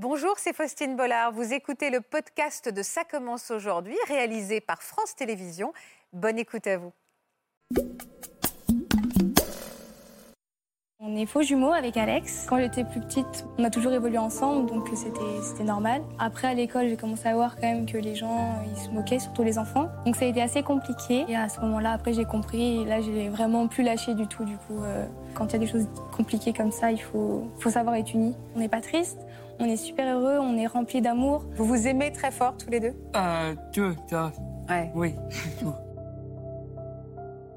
Bonjour, c'est Faustine Bollard. Vous écoutez le podcast de Ça commence aujourd'hui, réalisé par France Télévisions. Bonne écoute à vous. On est faux jumeaux avec Alex. Quand j'étais plus petite, on a toujours évolué ensemble, donc c'était normal. Après, à l'école, j'ai commencé à voir quand même que les gens, ils se moquaient, surtout les enfants. Donc ça a été assez compliqué. Et à ce moment-là, après, j'ai compris. Là, j'ai vraiment plus lâché du tout. Du coup, euh, quand il y a des choses compliquées comme ça, il faut, faut savoir être unis. On n'est pas triste, on est super heureux, on est rempli d'amour. Vous vous aimez très fort tous les deux? Euh, tout, ça. Ouais. Oui, tout.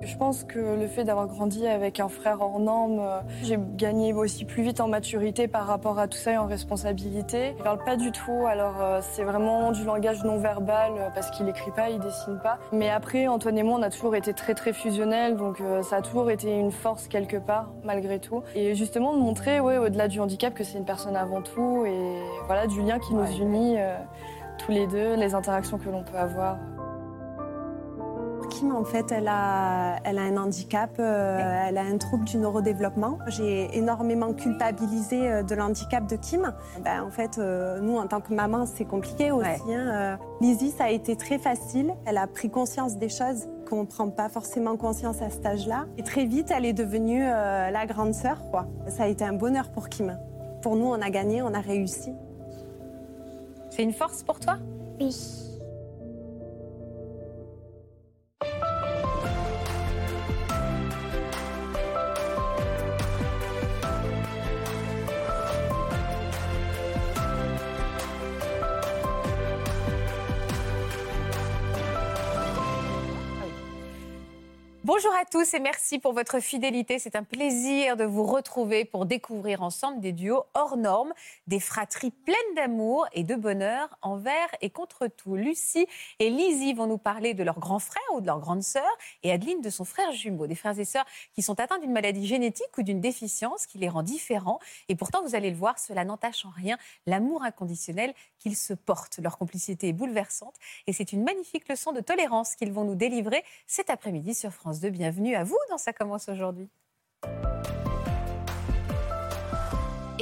Je pense que le fait d'avoir grandi avec un frère hors norme, euh, j'ai gagné aussi plus vite en maturité par rapport à tout ça et en responsabilité. Il parle pas du tout, alors euh, c'est vraiment du langage non verbal euh, parce qu'il écrit pas, il dessine pas. Mais après, Antoine et moi, on a toujours été très très fusionnels, donc ça a toujours été une force quelque part, malgré tout. Et justement de montrer, ouais, au-delà du handicap, que c'est une personne avant tout et voilà du lien qui nous unit euh, tous les deux, les interactions que l'on peut avoir. Kim, en fait, elle a, elle a un handicap, euh, elle a un trouble du neurodéveloppement. J'ai énormément culpabilisé euh, de l'handicap de Kim. Ben, en fait, euh, nous, en tant que maman, c'est compliqué aussi. Ouais. hein. Euh, Lizzie, ça a été très facile. Elle a pris conscience des choses qu'on ne prend pas forcément conscience à cet âge-là. Et très vite, elle est devenue euh, la grande sœur. Quoi. Ça a été un bonheur pour Kim. Pour nous, on a gagné, on a réussi. C'est une force pour toi? Oui. Bonjour à tous et merci pour votre fidélité. C'est un plaisir de vous retrouver pour découvrir ensemble des duos hors normes, des fratries pleines d'amour et de bonheur envers et contre tout. Lucie et Lizzie vont nous parler de leur grand frère ou de leur grande sœur et Adeline de son frère jumeau, des frères et sœurs qui sont atteints d'une maladie génétique ou d'une déficience qui les rend différents. Et pourtant, vous allez le voir, cela n'entache en rien l'amour inconditionnel qu'ils se portent. Leur complicité est bouleversante et c'est une magnifique leçon de tolérance qu'ils vont nous délivrer cet après-midi sur France 2. Bienvenue à vous dans Ça commence aujourd'hui.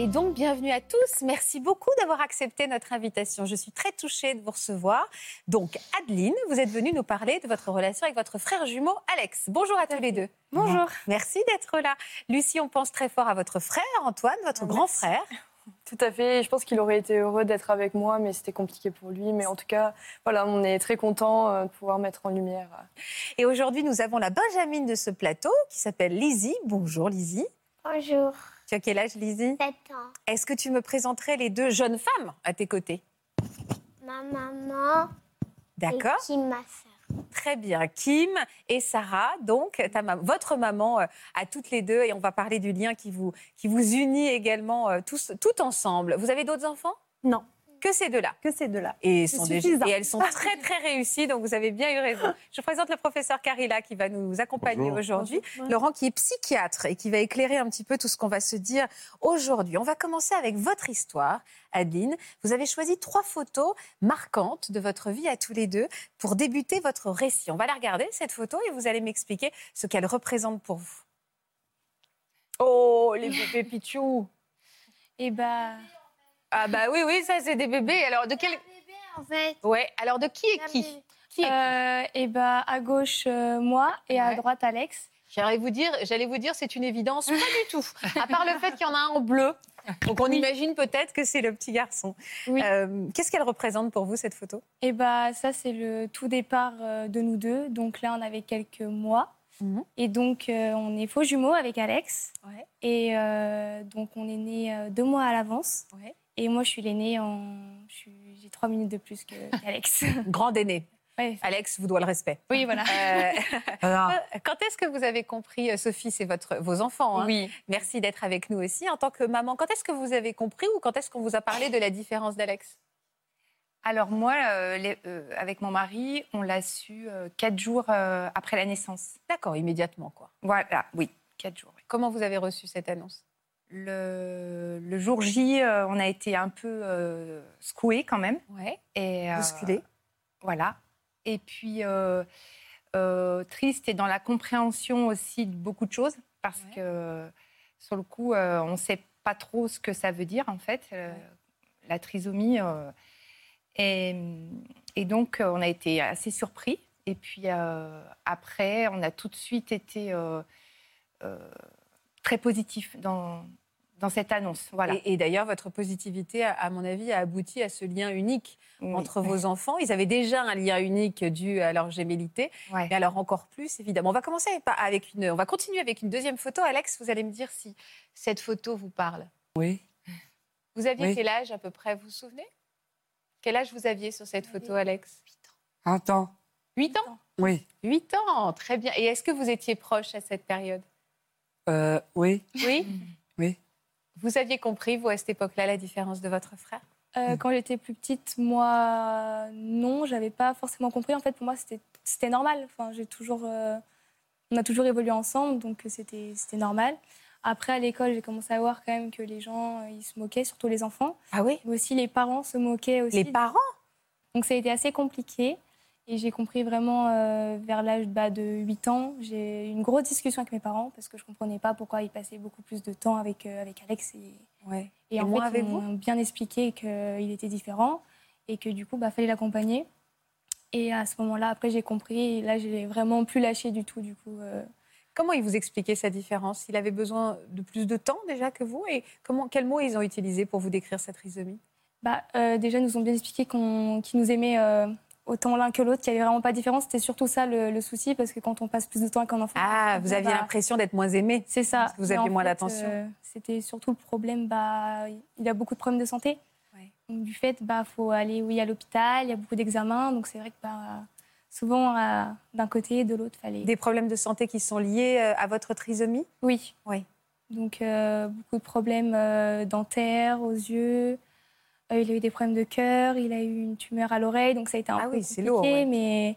Et donc, bienvenue à tous. Merci beaucoup d'avoir accepté notre invitation. Je suis très touchée de vous recevoir. Donc, Adeline, vous êtes venue nous parler de votre relation avec votre frère jumeau Alex. Bonjour à tous les deux. Bonjour. Merci d'être là. Lucie, on pense très fort à votre frère Antoine, votre grand frère. Tout à fait. Je pense qu'il aurait été heureux d'être avec moi, mais c'était compliqué pour lui. Mais en tout cas, voilà, on est très content euh, de pouvoir mettre en lumière. euh, Et aujourd'hui, nous avons la Benjamine de ce plateau qui s'appelle Lizzie. Bonjour Lizzie. Bonjour. Tu as quel âge Lizzie? 7 ans. Est-ce que tu me présenterais les deux jeunes femmes à tes côtés? Ma maman D'accord et Kim, ma soeur. Très bien. Kim et Sarah, donc votre maman euh, à toutes les deux, et on va parler du lien qui vous, qui vous unit également euh, tous, tout ensemble. Vous avez d'autres enfants? Non, Que ces deux-là que ces deux-là. et, C'est sont déjà- suffisant. et elles sont très très réussies, donc vous avez bien eu raison. Je présente le professeur Carilla qui va nous accompagner aujourd'hui. Laurent qui est psychiatre et qui va éclairer un petit peu tout ce qu'on va se dire aujourd'hui. On va commencer avec votre histoire, Adeline. Vous avez choisi trois photos marquantes de votre vie à tous les deux pour débuter votre récit. On va la regarder, cette photo, et vous allez m'expliquer ce qu'elle représente pour vous. Oh, les bébés Pichou Et bah, Ah bah oui, oui, ça c'est des bébés. Alors de quel... Bébé, en fait. Ouais, alors de qui est qui. Qui est qui euh, et bah à gauche euh, moi et à Ouais. droite Alex. J'allais vous dire, j'allais vous dire, c'est une évidence, pas du tout. À part le fait qu'il y en a un en bleu, donc on imagine peut-être que c'est le petit garçon. Oui. Euh, Qu'est-ce qu'elle représente pour vous cette photo? Et bah ça c'est le tout départ euh, de nous deux. Donc là on avait quelques mois. Mhm. Et donc euh, on est faux jumeaux avec Alex. Ouais. Et euh, donc on est né deux mois à l'avance. Ouais. Et moi je suis l'aînée en, j'ai trois minutes de plus que- qu'Alex. Grande aînée. Ouais. Alex vous doit le respect. Oui voilà. Euh, Alors, quand est-ce que vous avez compris, euh, Sophie, c'est votre, vos enfants hein? Oui. Merci d'être avec nous aussi en tant que maman. Quand est-ce que vous avez compris ou quand est-ce qu'on vous a parlé de la différence d'Alex? Alors moi, euh, les- euh, avec mon mari, on l'a su euh, quatre jours euh, après la naissance. D'accord, immédiatement quoi. Voilà, oui, quatre jours. oui. Comment vous avez reçu cette annonce? Le, le jour J, euh, on a été un peu euh, secoués quand même. Ouais. Et, euh, Bousculé. Voilà. Et puis, euh, triste et dans la compréhension aussi de beaucoup de choses, parce Ouais. que sur le coup, on ne sait pas trop ce que ça veut dire en fait. La trisomie. et, et donc, on a été assez surpris. Et puis après, on a tout de suite été très positif dans, dans cette annonce. Voilà. Et, et d'ailleurs, votre positivité, à, à mon avis, a abouti à ce lien unique Oui. entre vos enfants. Ils avaient déjà un lien unique dû à leur gémellité, Ouais. mais alors encore plus, évidemment. On va commencer par- avec une, on va continuer avec une deuxième photo. Alex, vous allez me dire si cette photo vous parle. Oui. Vous aviez Oui. quel âge à peu près, vous vous souvenez? Quel âge vous aviez sur cette photo, Alex? Attends. 8 ans? Oui. 8 ans, très bien. Et est-ce que vous étiez proche à cette période? Euh, oui. Oui? Oui. Vous aviez compris, vous, à cette époque-là, la différence de votre frère? Euh, quand j'étais plus petite, moi, non, j'avais pas forcément compris. En fait, pour moi, c'était normal. Enfin, j'ai toujours, euh, on a toujours évolué ensemble, donc c'était c'était normal. Après, à l'école, j'ai commencé à voir quand même que les gens, euh, ils se moquaient, surtout les enfants. Ah oui? Mais aussi les parents se moquaient aussi. Les parents? Donc ça a été assez compliqué. Et j'ai compris vraiment euh, vers l'âge bah, de 8 ans. J'ai eu une grosse discussion avec mes parents parce que je ne comprenais pas pourquoi ils passaient beaucoup plus de temps avec, euh, avec Alex. Et, Ouais. et Et en moi fait, ils m'ont bien expliqué qu'il était différent et que du coup, il bah, fallait l'accompagner. Et à ce moment-là, après, j'ai compris. Et là, j'ai vraiment plus lâché du tout. Du coup, euh. Comment il vous expliquait sa différence? Il avait besoin de plus de temps déjà que vous Et comment, quels mots ils ont utilisés pour vous décrire sa trisomie? Bah, déjà, ils nous ont bien expliqué qu'ils nous aimaient autant l'un que l'autre, qu'il n'y avait vraiment pas de différence. C'était surtout ça le, le souci, parce que quand on passe plus de temps avec un enfant... Ah, vous aviez l'impression d'être moins aimé C'est ça. Parce que vous aviez moins d'attention. euh, C'était surtout le problème, bah, il a beaucoup de problèmes de santé. Ouais. Donc, du fait, bah, faut aller oui, à l'hôpital, il y a beaucoup d'examens. Donc, c'est vrai que bah, souvent, euh, d'un côté et de l'autre, fallait. Des problèmes de santé qui sont liés euh, à votre trisomie? Oui. Oui. Donc, euh, beaucoup de problèmes euh, dentaires, aux yeux. Euh, il a eu des problèmes de cœur, il a eu une tumeur à l'oreille. Donc, ça a été un Ah peu oui, compliqué, lourd, ouais. mais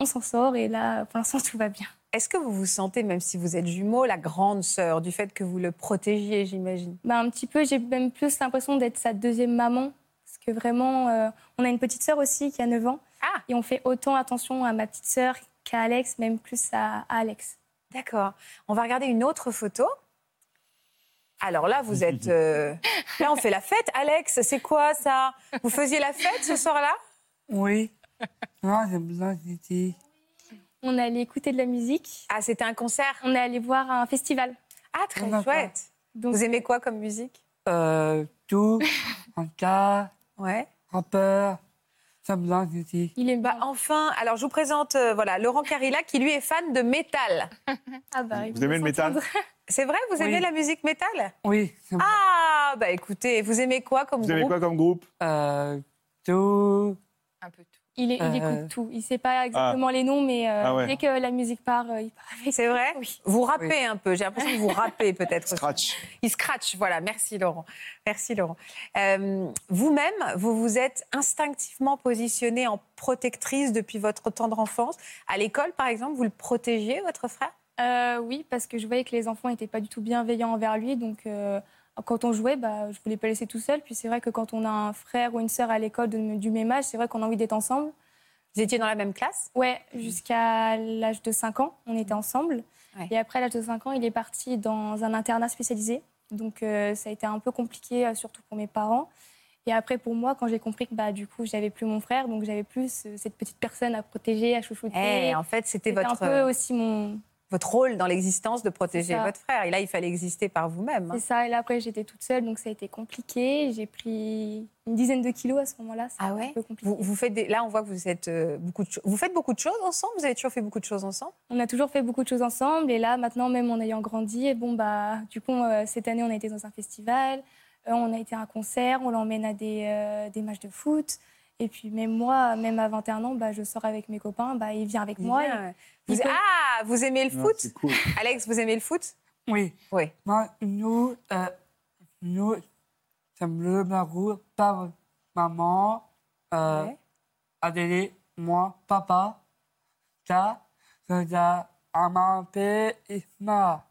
on s'en sort. Et là, pour l'instant, tout va bien. Est-ce que vous vous sentez, même si vous êtes jumeau, la grande sœur du fait que vous le protégiez, j'imagine? Bah, un petit peu, j'ai même plus l'impression d'être sa deuxième maman. Parce que vraiment, euh, on a une petite sœur aussi qui a 9 ans. Ah. Et on fait autant attention à ma petite sœur qu'à Alex, même plus à, à Alex. D'accord. On va regarder une autre photo. Alors là, vous êtes. euh, Là, on fait la fête. Alex, c'est quoi ça? Vous faisiez la fête ce soir-là? Oui. Non, j'aime bien Titi. On est allé écouter de la musique. Ah, c'était un concert? On est allé voir un festival. Ah, très chouette. Donc, Vous aimez quoi comme musique? Euh, tout. Anta. Ouais. Rappeur. Bien Titi. il est Bah, enfin, alors je vous présente euh, voilà, Laurent Carilla qui lui est fan de métal. Ah bah, Vous aimez le métal. C'est vrai, vous aimez Oui. la musique métal Oui. Ah, bah écoutez, vous aimez quoi comme Vous aimez groupe quoi comme groupe Euh, tout. Un peu tout. Il, est- il Euh. écoute tout. Il ne sait pas exactement les noms, mais euh, Ah ouais. dès que la musique part, euh, il part avec. C'est vrai Oui. Vous rappez un peu, j'ai l'impression que vous rappez peut-être. aussi. Scratch. Il scratch, voilà. Merci Laurent. Merci Laurent. Euh, Vous-même, vous vous êtes instinctivement positionné en protectrice depuis votre tendre enfance. À l'école, par exemple, vous le protégiez, votre frère? Euh, oui, parce que je voyais que les enfants n'étaient pas du tout bienveillants envers lui. Donc, euh, quand on jouait, bah, je voulais pas laisser tout seul. Puis c'est vrai que quand on a un frère ou une sœur à l'école du même âge, c'est vrai qu'on a envie d'être ensemble. Vous étiez dans la même classe? Ouais, jusqu'à l'âge de 5 ans, on était ensemble. Ouais. Et après l'âge de 5 ans, il est parti dans un internat spécialisé. Donc euh, ça a été un peu compliqué, euh, surtout pour mes parents. Et après, pour moi, quand j'ai compris que bah, du coup, j'avais plus mon frère, donc j'avais plus euh, cette petite personne à protéger, à chouchouter. Eh, En fait, c'était C'était votre, un peu aussi mon, votre rôle dans l'existence de protéger votre frère. Et là, il fallait exister par vous-même. hein. C'est ça, et là après j'étais toute seule, donc ça a été compliqué. J'ai pris une dizaine de kilos à ce moment-là. Ah ouais? un peu compliqué. Vous, vous faites des... Là, on voit que vous, êtes, euh, beaucoup de... vous faites beaucoup de choses ensemble? Vous avez toujours fait beaucoup de choses ensemble? On a toujours fait beaucoup de choses ensemble, et là maintenant, même en ayant grandi, et bon bah du coup euh, cette année on a été dans un festival, euh, on a été à un concert, on l'emmène à des, euh, des matchs de foot. Et puis même moi, même à 21 ans, bah, je sors avec mes copains, bah, il vient avec moi. et- Bien. Vous- il peut- Ah, vous aimez le foot cool. Alex, vous aimez le foot Oui. Oui. Moi, nous, euh, nous, j'aime le Marou par maman, euh, Ouais. Adèle, moi, papa, ça, ça, maman, père et ma.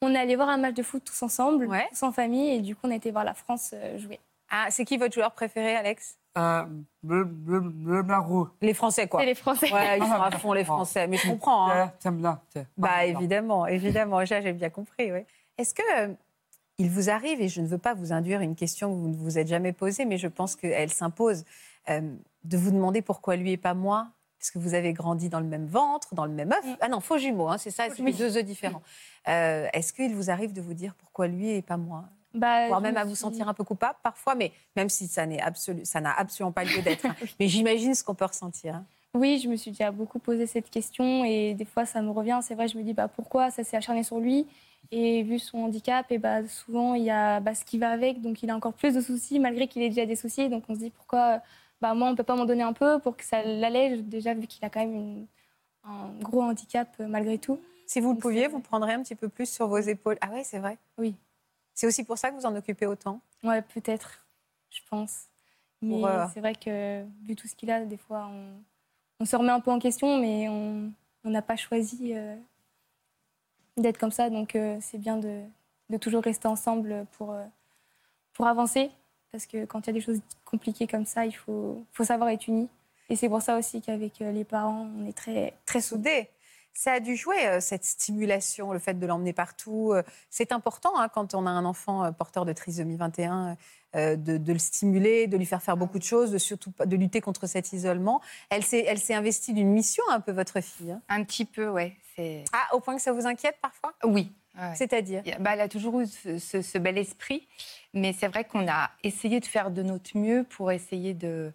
On est allé voir un match de foot tous ensemble, Ouais. tous en famille, et du coup on a été voir la France euh, jouer. Ah, c'est qui votre joueur préféré, Alex? Euh, le, le, le Marou. Les Français, quoi. C'est les Français. Ouais, ils sont à fond, les Français. Mais je comprends. hein. Bah, évidemment, évidemment. J'ai bien compris, oui. Est-ce que euh, il vous arrive, et je ne veux pas vous induire une question que vous ne vous êtes jamais posée, mais je pense qu'elle s'impose, euh, de vous demander pourquoi lui et pas moi? Parce que vous avez grandi dans le même ventre, dans le même œuf. Ah non, faux jumeaux, hein, c'est ça, c'est deux œufs différents. Euh, Est-ce qu'il vous arrive de vous dire pourquoi lui et pas moi? Bah, Voire même me à vous suis- sentir un peu coupable parfois, mais même si ça n'est absolu- ça n'a absolument pas lieu d'être. hein. Mais j'imagine ce qu'on peut ressentir. hein. Oui, je me suis déjà beaucoup posé cette question et des fois ça me revient. C'est vrai, je me dis bah, pourquoi ça s'est acharné sur lui? Et vu son handicap, et bah, souvent il y a bah, ce qui va avec, donc il a encore plus de soucis malgré qu'il ait déjà des soucis. Donc on se dit pourquoi bah, moi on peut pas m'en donner un peu pour que ça l'allège déjà vu qu'il a quand même une- un gros handicap malgré tout. Si vous le pouviez, vous prendrez un petit peu plus sur vos épaules. Ah ouais, c'est vrai. Oui. C'est aussi pour ça que vous en occupez autant? Ouais, peut-être, je pense. Mais euh, c'est vrai que vu tout ce qu'il a, des fois on, on se remet un peu en question, mais on n'a pas choisi euh, d'être comme ça. Donc euh, c'est bien de, de toujours rester ensemble pour, pour avancer. Parce que quand il y a des choses compliquées comme ça, il faut, faut savoir être unis. Et c'est pour ça aussi qu'avec les parents, on est très, très soudés. Ça a dû jouer, euh, cette stimulation, le fait de l'emmener partout. euh, C'est important hein, quand on a un enfant euh, porteur de trisomie 21, euh, de, de le stimuler, de lui faire faire beaucoup de choses, de surtout de lutter contre cet isolement. Elle s'est, investie d'une mission un peu, votre fille. hein. Un petit peu. C'est... Ah, au point que ça vous inquiète parfois? Oui. ouais. C'est-à-dire? Bah, elle a toujours eu ce, ce- ce bel esprit, mais c'est vrai qu'on a essayé de faire de notre mieux pour essayer de,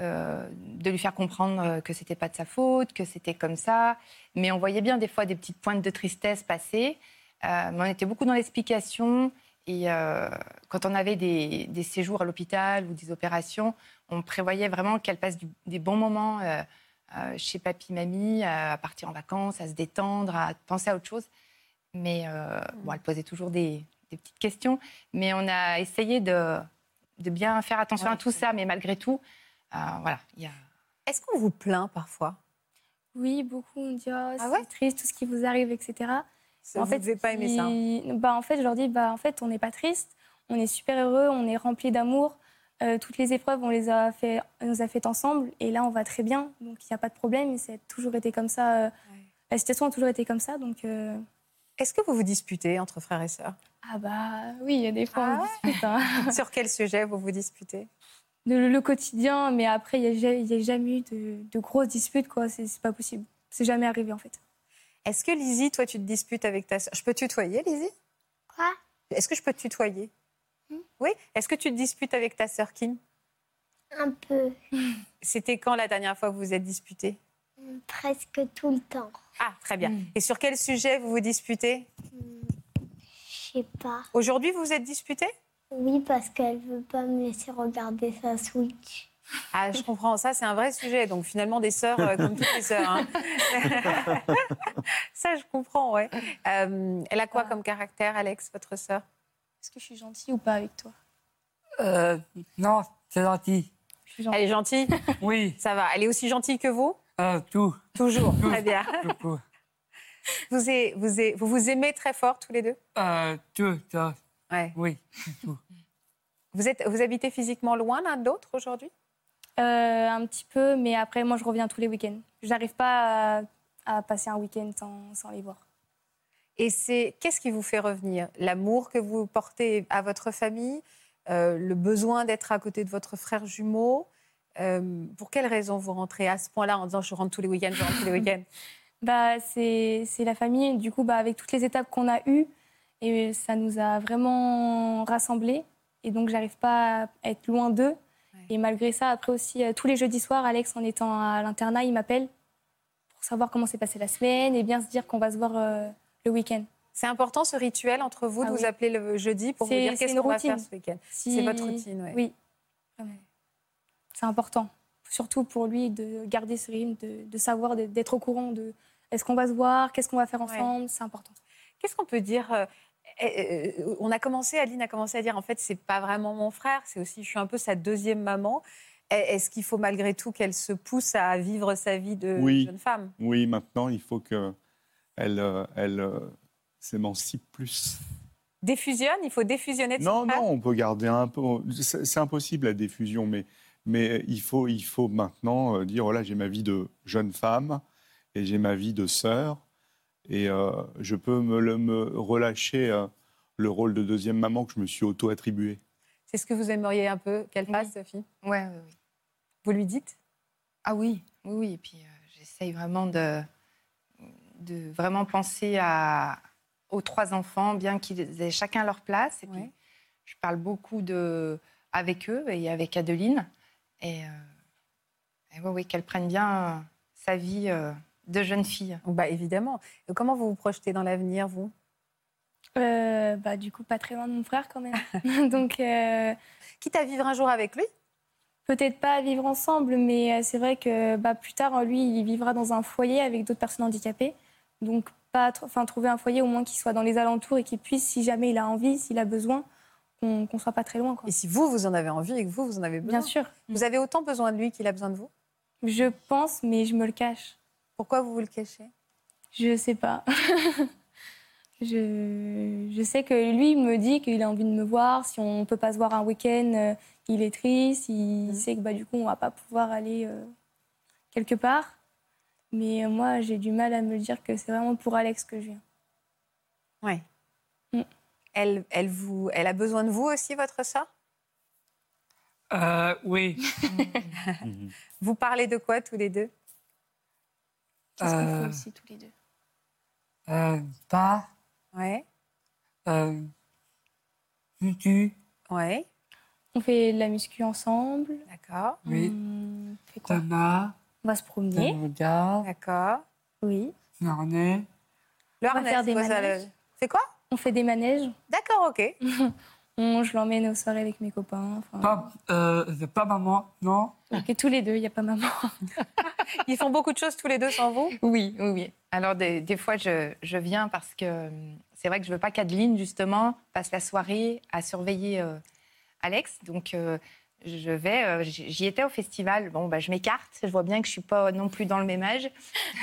euh, de lui faire comprendre euh, que c'était pas de sa faute, que c'était comme ça. Mais on voyait bien des fois des petites pointes de tristesse passer. Euh, mais on était beaucoup dans l'explication. Et euh, quand on avait des, des séjours à l'hôpital ou des opérations, on prévoyait vraiment qu'elle passe du- des bons moments chez papy, mamie, à partir en vacances, à se détendre, à penser à autre chose. Mais euh, bon, elle posait toujours des, des petites questions. Mais on a essayé de, de bien faire attention Ouais, à tout ça. Mais malgré tout, voilà, il y a... Est-ce qu'on vous plaint parfois? Oui, beaucoup on dit oh, c'est ouais? triste, tout ce qui vous arrive, etc. Ça, Vous ne devez pas aimer ça. Bah, en fait, je leur dis, bah, en fait, on n'est pas triste, on est super heureux, on est rempli d'amour. Euh, toutes les épreuves, on les a fait, on les a faites ensemble, et là, on va très bien, donc il n'y a pas de problème. et Ça a toujours été comme ça. euh, La situation a toujours été comme ça, donc. euh, Est-ce que vous vous disputez entre frères et sœurs? Ah bah oui, il y a des fois, Ah on discute, hein. Sur quel sujet vous vous disputez? Le, le quotidien, mais après, il n'y a, y a jamais eu de, de grosses disputes, quoi. C'est pas possible. C'est jamais arrivé, en fait. Est-ce que Lizzie, toi, tu te disputes avec ta sœur Je peux tutoyer, Lizzie? Quoi? Est-ce que je peux te tutoyer? Oui Est-ce que tu te disputes avec ta sœur Kim? Un peu, C'était quand la dernière fois que vous vous êtes disputés presque tout le temps. Ah, très bien. Mm. Et sur quel sujet vous vous disputez? Je sais pas. Aujourd'hui, vous vous êtes disputés Oui, parce qu'elle veut pas me laisser regarder sa Switch. Ah, je comprends. Ça, c'est un vrai sujet. Donc, finalement, des sœurs euh, comme toutes les sœurs. hein. Ça, je comprends, ouais. Euh, elle a quoi comme caractère, Alex, votre sœur? Est-ce que je suis gentille ou pas avec toi? Euh, non, c'est gentil. Gentille. Elle est gentille? Oui, Ça va. Elle est aussi gentille que vous? Euh, tout. Toujours. Très bien. tout, tout. Vous, est- vous, est- vous vous aimez très fort, tous les deux? Euh, tout, ça. Ouais. Oui, tout. Vous, êtes, vous habitez physiquement loin l'un de l'autre aujourd'hui? Euh, un petit peu, mais après, moi, je reviens tous les week-ends. Je n'arrive pas à, à passer un week-end sans, sans les voir. Et c'est qu'est-ce qui vous fait revenir? L'amour que vous portez à votre famille, euh, le besoin d'être à côté de votre frère jumeau. Euh, pour quelles raisons vous rentrez à ce point-là en disant je rentre tous les week-ends, je rentre tous les week-ends? Bah, c'est c'est la famille, du coup, bah, avec toutes les étapes qu'on a eues, et ça nous a vraiment rassemblés. Et donc, j'arrive pas à être loin d'eux. Et malgré ça, après aussi, euh, tous les jeudis soirs, Alex, en étant à l'internat, il m'appelle pour savoir comment s'est passée la semaine et bien se dire qu'on va se voir euh, le week-end. C'est important ce rituel entre vous de Ah vous oui. appeler le jeudi pour vous dire qu'est-ce qu'on va faire ce week-end. Si- C'est votre routine, ouais. Oui, vraiment. C'est important. Surtout pour lui de garder ce rythme, de, de savoir, de- d'être au courant de est-ce qu'on va se voir, qu'est-ce qu'on va faire ensemble, c'est important. Qu'est-ce qu'on peut dire euh, On a commencé, Aline a commencé à dire en fait c'est pas vraiment mon frère, c'est aussi je suis un peu sa deuxième maman. Est- Est-ce qu'il faut malgré tout qu'elle se pousse à vivre sa vie de Oui. jeune femme? Oui, maintenant, il faut qu'elle elle, elle, euh, s'émancipe plus. Défusionne? Il faut défusionner de Non, non, on peut garder un peu. C'est impossible la diffusion, mais, mais il, faut, il faut maintenant euh, dire voilà, j'ai ma vie de jeune femme et j'ai ma vie de sœur. Et euh, je peux me, le- me relâcher euh, le rôle de deuxième maman que je me suis auto-attribué. C'est ce que vous aimeriez un peu qu'elle fasse, Sophie? Ouais, oui, oui. Vous lui dites? Ah oui, oui, oui. Et puis euh, j'essaye vraiment de, de vraiment penser à, aux trois enfants, bien qu'ils aient chacun leur place. Et puis je parle beaucoup de, avec eux et avec Adeline. Et, euh, et ouais, oui, qu'elle prenne bien sa vie euh, de jeune fille. Bah évidemment. Et comment vous vous projetez dans l'avenir, vous? Euh, bah, du coup, pas très loin de mon frère quand même. Donc, euh, Quitte à vivre un jour avec lui? peut-être pas vivre ensemble, mais euh, c'est vrai que bah, plus tard, lui, il vivra dans un foyer avec d'autres personnes handicapées. Donc, pas, enfin, trouver un foyer au moins qui soit dans les alentours et qui puisse, si jamais il a envie, s'il a besoin, qu'on ne soit pas très loin. Quoi. Et si vous, vous en avez envie et que vous, vous en avez besoin? Bien sûr. Vous avez autant besoin de lui qu'il a besoin de vous? Je pense, mais je me le cache. Pourquoi vous vous le cachez? Je sais pas. je, je sais que lui, il me dit qu'il a envie de me voir. Si on peut pas se voir un week-end, euh, il est triste. Il sait que bah, du coup, on va pas pouvoir aller euh, quelque part. Mais euh, moi, j'ai du mal à me dire que c'est vraiment pour Alex que je viens. Oui. Mm. Elle, elle, vous, elle a besoin de vous aussi, votre Euh, oui. Vous parlez de quoi tous les deux? Qu'est-ce qu'on fait Euh. aussi tous les deux? Euh, pas. Ouais. Euh, tu. Ouais. On fait de la muscu ensemble. D'accord. Oui. On fait quoi? Thomas. On va se promener. Regarde. D'accord. Oui. Faire des c'est quoi, ça, manèges. le- C'est quoi? On fait des manèges. D'accord, ok. On- je l'emmène aux soirées avec mes copains. Pas, euh, pas maman, non? Ok, tous les deux, il n'y a pas maman. Ils font beaucoup de choses tous les deux sans vous? Oui, oui, oui. Alors, des, des fois, je, je viens parce que hum, c'est vrai que je veux pas qu'Adeline, justement, passe la soirée à surveiller euh, Alex. Donc, euh, je vais. euh, j'y étais au festival. Bon, bah, je m'écarte. Je vois bien que je suis pas non plus dans le même âge.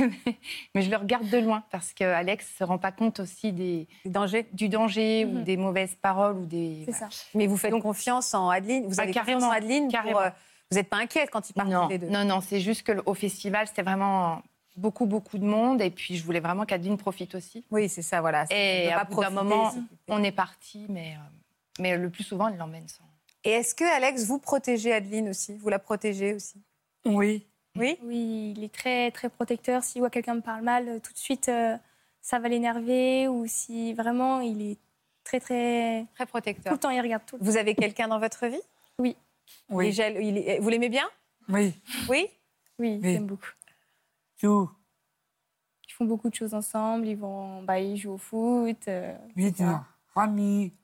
Mais je le regarde de loin parce que Alex se rend pas compte aussi des, dangers du danger ou Mhm. des mauvaises paroles ou des. C'est ça. Mais vous faites Donc- confiance en Adeline Vous Ah, avez carrément, confiance en Adeline pour, carrément. euh, Vous n'êtes pas inquiète quand ils partent Non, les deux non, non, c'est juste qu'au festival, c'était vraiment beaucoup, beaucoup de monde. Et puis, je voulais vraiment qu'Adeline profite aussi. Oui, c'est ça, voilà. Et à bout d'un moment, on est parti, mais, euh, mais le plus souvent, elle l'emmène sans. Et est-ce que, Alex, vous protégez Adeline aussi? Vous la protégez aussi? Oui. Oui? Oui, il est très, très protecteur. S'il voit quelqu'un me parle mal, euh, tout de suite, euh, ça va l'énerver. Ou si vraiment, il est très, très. Très Tout protecteur. le temps, il regarde tout. Vous avez quelqu'un dans votre vie? Oui. Il est- Vous l'aimez bien? Oui. Oui? Oui, Oui. j'aime beaucoup. Tout. Ils font beaucoup de choses ensemble. Ils, vont, bah, ils jouent au foot. euh, Vite. etc.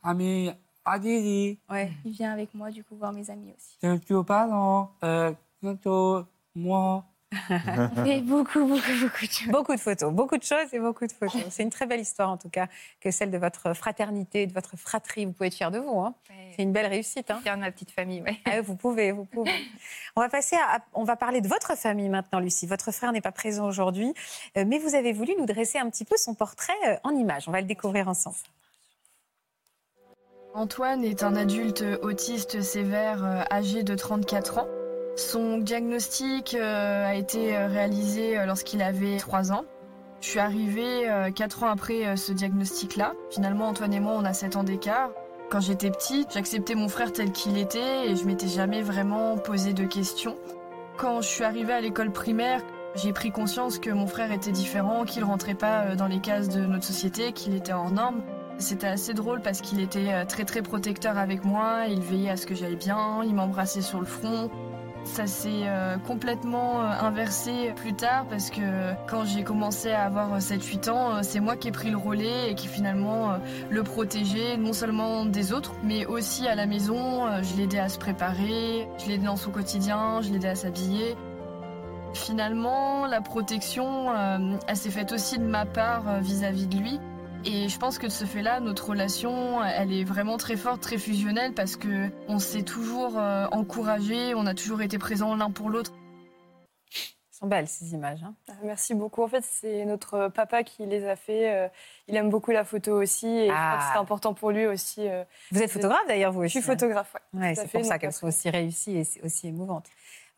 Ami. Ami. Adélie. Ouais. Il vient avec moi, du coup, voir mes amis aussi. Je suis parent. Euh, bientôt. Moi. On fait beaucoup, beaucoup, beaucoup de choses. Beaucoup de photos, beaucoup de choses et beaucoup de photos. C'est une très belle histoire, en tout cas, que celle de votre fraternité, de votre fratrie. Vous pouvez être fiers de vous. hein. C'est une belle réussite. hein. Fière de ma petite famille, ouais. Ah, vous pouvez, vous pouvez. On va passer à, on va parler de votre famille maintenant, Lucie. Votre frère n'est pas présent aujourd'hui, euh, mais vous avez voulu nous dresser un petit peu son portrait euh, en images. On va le découvrir ensemble. Antoine est un adulte autiste sévère euh, âgé de 34 ans. Son diagnostic euh, a été euh, réalisé lorsqu'il avait 3 ans. Je suis arrivée 4 ans après ce diagnostic-là. Finalement, Antoine et moi, on a 7 ans d'écart. Quand j'étais petite, j'acceptais mon frère tel qu'il était et je m'étais jamais vraiment posé de questions. Quand je suis arrivée à l'école primaire, j'ai pris conscience que mon frère était différent, qu'il rentrait pas dans les cases de notre société, qu'il était hors norme. C'était assez drôle parce qu'il était euh, très très protecteur avec moi, il veillait à ce que j'aille bien, il m'embrassait sur le front. Ça s'est euh, complètement euh, inversé plus tard parce que quand j'ai commencé à avoir 7-8 ans, c'est moi qui ai pris le relais et qui finalement le protégeait non seulement des autres, mais aussi à la maison. Je l'aidais à se préparer, je l'aidais dans son quotidien, je l'aidais à s'habiller. Finalement, la protection, elle s'est faite aussi de ma part vis-à-vis de lui. Et je pense que de ce fait-là, notre relation, elle est vraiment très forte, très fusionnelle, parce que on s'est toujours euh, encouragés, on a toujours été présents l'un pour l'autre. Elles sont belles ces images. hein. Ah, Merci beaucoup. En fait, c'est notre papa qui les a fait. euh, Il aime beaucoup la photo aussi, et je crois Ah. important pour lui aussi. euh. Vous êtes photographe d'ailleurs, vous Je aussi. suis photographe, ouais. C'est pour ça qu'elles sont aussi réussies et c'est aussi émouvantes.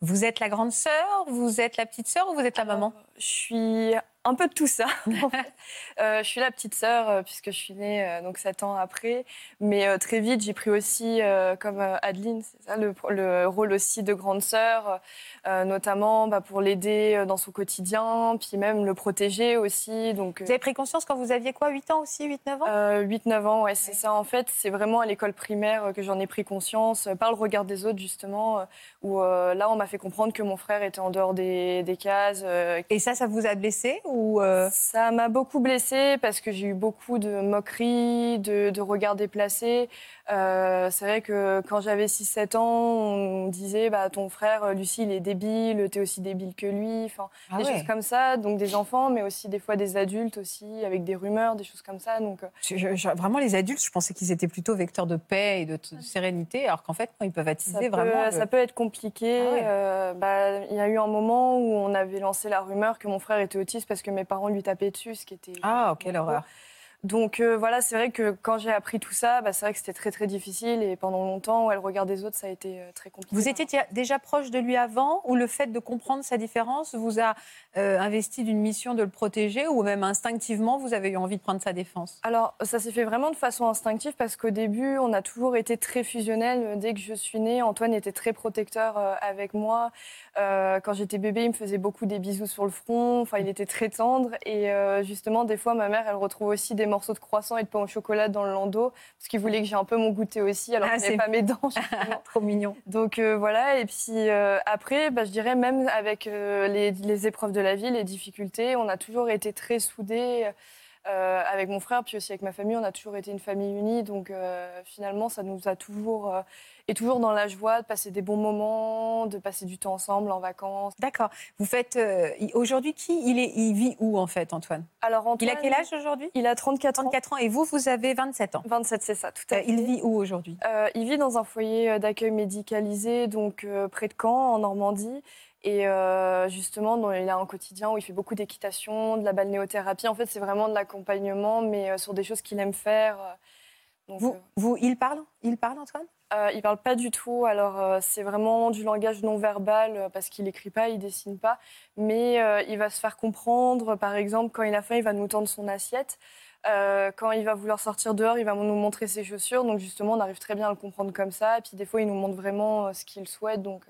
Vous êtes la grande sœur, vous êtes la petite sœur ou vous êtes la maman? Je suis un peu de tout ça. euh, je suis la petite sœur euh, puisque je suis née euh, donc sept ans après, mais très vite j'ai pris aussi, comme Adeline, ça, le, le rôle aussi de grande sœur, notamment bah, pour l'aider dans son quotidien, puis même le protéger aussi. Donc, Vous avez pris conscience quand vous aviez quoi 8 ans aussi 8-9 ans? Euh, 8-9 ans, ouais, c'est ça. En fait, c'est vraiment à l'école primaire que j'en ai pris conscience, par le regard des autres, justement, où là, on m'a fait comprendre que mon frère était en dehors des, des cases. Et ça, ça vous a blessé ou euh, Ça m'a beaucoup blessée parce que j'ai eu beaucoup de moqueries, de, de regards déplacés. Euh, c'est vrai que quand j'avais 6-7 ans, on disait bah, ton frère, euh, Lucie, il est débile, t'es aussi débile que lui. Enfin, Ah des ouais. choses comme ça. Donc des enfants, mais aussi des fois des adultes aussi, avec des rumeurs, des choses comme ça. Donc, je- je- je- Vraiment, les adultes, je pensais qu'ils étaient plutôt vecteurs de paix et de, de sérénité, alors qu'en fait, ils peuvent Ça attiser peut, vraiment. le- ça peut être compliqué. Ah ouais. Euh, bah, Il y a eu un moment où on avait lancé la rumeur que mon frère était autiste parce que mes parents lui tapaient dessus, ce qui était. Ah, quelle horreur. Donc euh, voilà, c'est vrai que quand j'ai appris tout ça, bah, c'est vrai que c'était très très difficile et pendant longtemps, ouais, le regard des autres, ça a été euh, très compliqué. Vous étiez déjà- proche de lui avant ou le fait de comprendre sa différence vous a euh, investi d'une mission de le protéger ou même instinctivement, vous avez eu envie de prendre sa défense? Alors, ça s'est fait vraiment de façon instinctive parce qu'au début, on a toujours été très fusionnels. Dès que je suis née, Antoine était très protecteur avec moi. Quand j'étais bébé, il me faisait beaucoup des bisous sur le front. Enfin, il était très tendre. Et justement, des fois, ma mère, elle retrouve aussi des morceaux de croissant et de pain au chocolat dans le landau parce qu'il voulait que j'ai un peu mon goûter aussi, alors Ah, pas mes dents. Trop mignon. Donc euh, voilà, et puis euh, après, bah, je dirais même avec euh, les, les épreuves de la vie, les difficultés, on a toujours été très soudés. avec mon frère, puis aussi avec ma famille, on a toujours été une famille unie. Donc finalement, ça nous a toujours, et toujours dans la joie de passer des bons moments, de passer du temps ensemble en vacances. D'accord. Vous faites euh, il- aujourd'hui qui il est Il vit où en fait, Antoine? Alors Il Antoine, a quel âge aujourd'hui? Il a 34 ans. 34 ans et vous, vous avez 27 ans. 27, c'est ça, tout à Euh, fait. il vit où aujourd'hui? Euh, il vit dans un foyer d'accueil médicalisé, donc près de Caen, en Normandie. Et justement, il a un quotidien où il fait beaucoup d'équitation, de la balnéothérapie. En fait, c'est vraiment de l'accompagnement, mais sur des choses qu'il aime faire. Donc, vous, vous, Il parle? Il parle, Antoine? Euh, il parle pas du tout. Alors, euh, c'est vraiment du langage non verbal euh, parce qu'il écrit pas, il dessine pas. Mais euh, il va se faire comprendre. Par exemple, quand il a faim, il va nous tendre son assiette. Quand il va vouloir sortir dehors, il va nous montrer ses chaussures. Donc, justement, on arrive très bien à le comprendre comme ça. Et puis, des fois, il nous montre vraiment ce qu'il souhaite. Donc,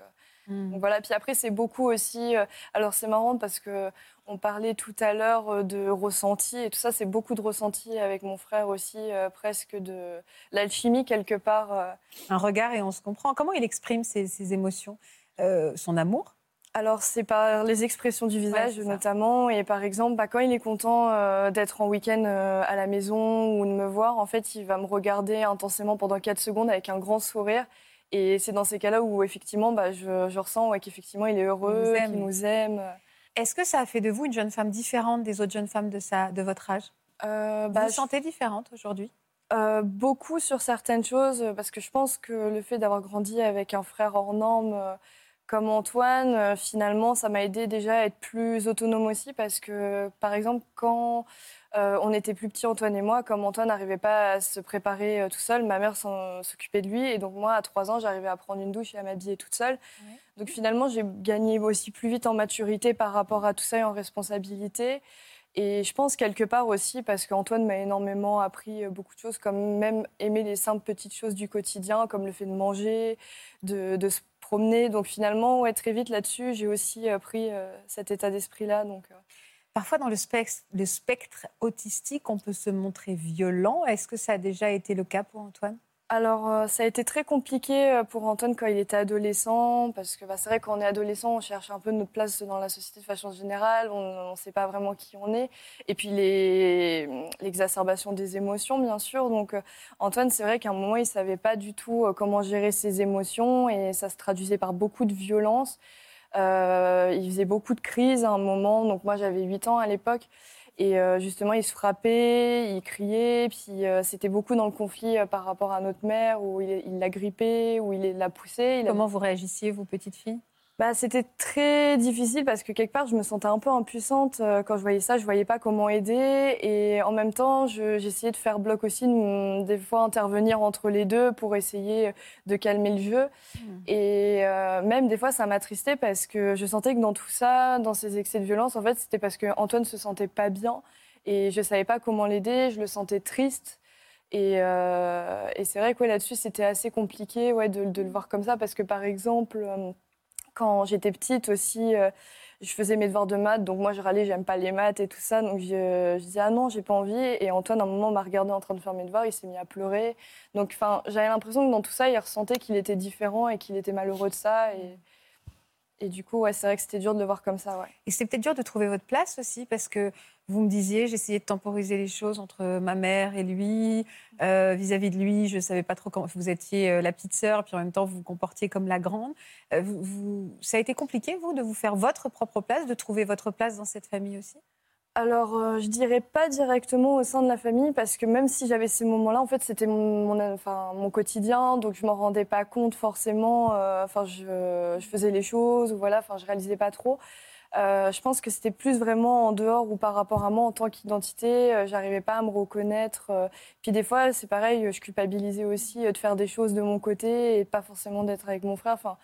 Hmm. donc voilà. Puis après, c'est beaucoup aussi. alors, c'est marrant parce que on parlait tout à l'heure euh, de ressenti et tout ça. C'est beaucoup de ressenti avec mon frère aussi, euh, presque de l'alchimie quelque part. euh, Un regard et on se comprend. Comment il exprime ses, ses émotions Euh, Son amour? Alors, c'est par les expressions du visage, notamment. Et par exemple, bah, quand il est content euh, d'être en week-end euh, à la maison ou de me voir, en fait, il va me regarder intensément pendant 4 secondes avec un grand sourire. Et c'est dans ces cas-là où, effectivement, bah, je, je ressens ouais, qu'effectivement, il est heureux, Il nous aime. qu'il nous aime. Est-ce que ça a fait de vous une jeune femme différente des autres jeunes femmes de, sa, de votre âge? Euh, Vous bah, vous je- sentez différente aujourd'hui? Euh, beaucoup sur certaines choses, parce que je pense que le fait d'avoir grandi avec un frère hors norme euh, comme Antoine, euh, finalement, ça m'a aidé déjà à être plus autonome aussi, parce que, par exemple, quand euh, on était plus petits, Antoine et moi, comme Antoine n'arrivait pas à se préparer euh, tout seul, ma mère s'occupait de lui, et donc moi, à trois ans, j'arrivais à prendre une douche et à m'habiller toute seule. Ouais. Donc finalement, j'ai gagné aussi plus vite en maturité par rapport à tout ça et en responsabilité. Et je pense quelque part aussi parce qu'Antoine m'a énormément appris euh, beaucoup de choses, comme même aimer les simples petites choses du quotidien, comme le fait de manger, de, de se promener. Donc finalement, ouais, très vite là-dessus, j'ai aussi pris cet état d'esprit-là. Donc, Parfois, dans le spectre, autistique, on peut se montrer violent. Est-ce que ça a déjà été le cas pour Antoine? Alors, euh, ça a été très compliqué euh, pour Antoine quand il était adolescent, parce que bah, c'est vrai, quand on est adolescent, on cherche un peu notre place dans la société de façon générale, on ne sait pas vraiment qui on est. Et puis, les- l'exacerbation des émotions, bien sûr. Donc, euh, Antoine, c'est vrai qu'à un moment, il ne savait pas du tout comment gérer ses émotions, et ça se traduisait par beaucoup de violence. Euh, il faisait beaucoup de crises à un moment, donc moi, j'avais 8 ans à l'époque. Et euh, justement, il se frappait, il criait, puis euh, c'était beaucoup dans le conflit euh, par rapport à notre mère, où il l'a grippé, où il l'a poussé. Il a- Comment vous réagissiez, vous, petite fille? Bah, C'était très difficile parce que quelque part, je me sentais un peu impuissante euh, quand je voyais ça. Je voyais pas comment aider. Et en même temps, j'essayais de faire bloc aussi, de, des fois intervenir entre les deux pour essayer de calmer le jeu. Hmm. Et euh, même des fois, ça m'attristait parce que je sentais que dans tout ça, dans ces excès de violence, en fait, c'était parce qu'Antoine se sentait pas bien. Et je savais pas comment l'aider. Je le sentais triste. Et, euh, et c'est vrai que là-dessus, c'était assez compliqué ouais, de, de, le voir comme ça parce que, par exemple, quand j'étais petite aussi, euh, je faisais mes devoirs de maths, donc moi je râlais, j'aime pas les maths et tout ça, donc je, disais ah non, j'ai pas envie. Et Antoine, à un moment, m'a regardé en train de faire mes devoirs, il s'est mis à pleurer. Donc j'avais l'impression que dans tout ça, il ressentait qu'il était différent et qu'il était malheureux de ça. Et, du coup, ouais, c'est vrai que c'était dur de le voir comme ça. Et c'était peut-être dur de trouver votre place aussi, parce que vous me disiez, j'essayais de temporiser les choses entre ma mère et lui. Euh, vis-à-vis de lui, je ne savais pas trop comment vous étiez euh, la petite sœur, puis en même temps, vous vous comportiez comme la grande. Euh, ça a été compliqué, vous, de vous faire votre propre place, de trouver votre place dans cette famille aussi? Alors, euh, je dirais pas directement au sein de la famille, parce que même si j'avais ces moments-là, en fait, c'était mon, enfin, mon quotidien, donc je m'en rendais pas compte forcément. Euh, enfin, je, faisais les choses, ou voilà, enfin, je réalisais pas trop. Euh, je pense que c'était plus vraiment en dehors ou par rapport à moi en tant qu'identité. J'arrivais pas à me reconnaître. Puis des fois, c'est pareil, je culpabilisais aussi de faire des choses de mon côté et pas forcément d'être avec mon frère. Enfin,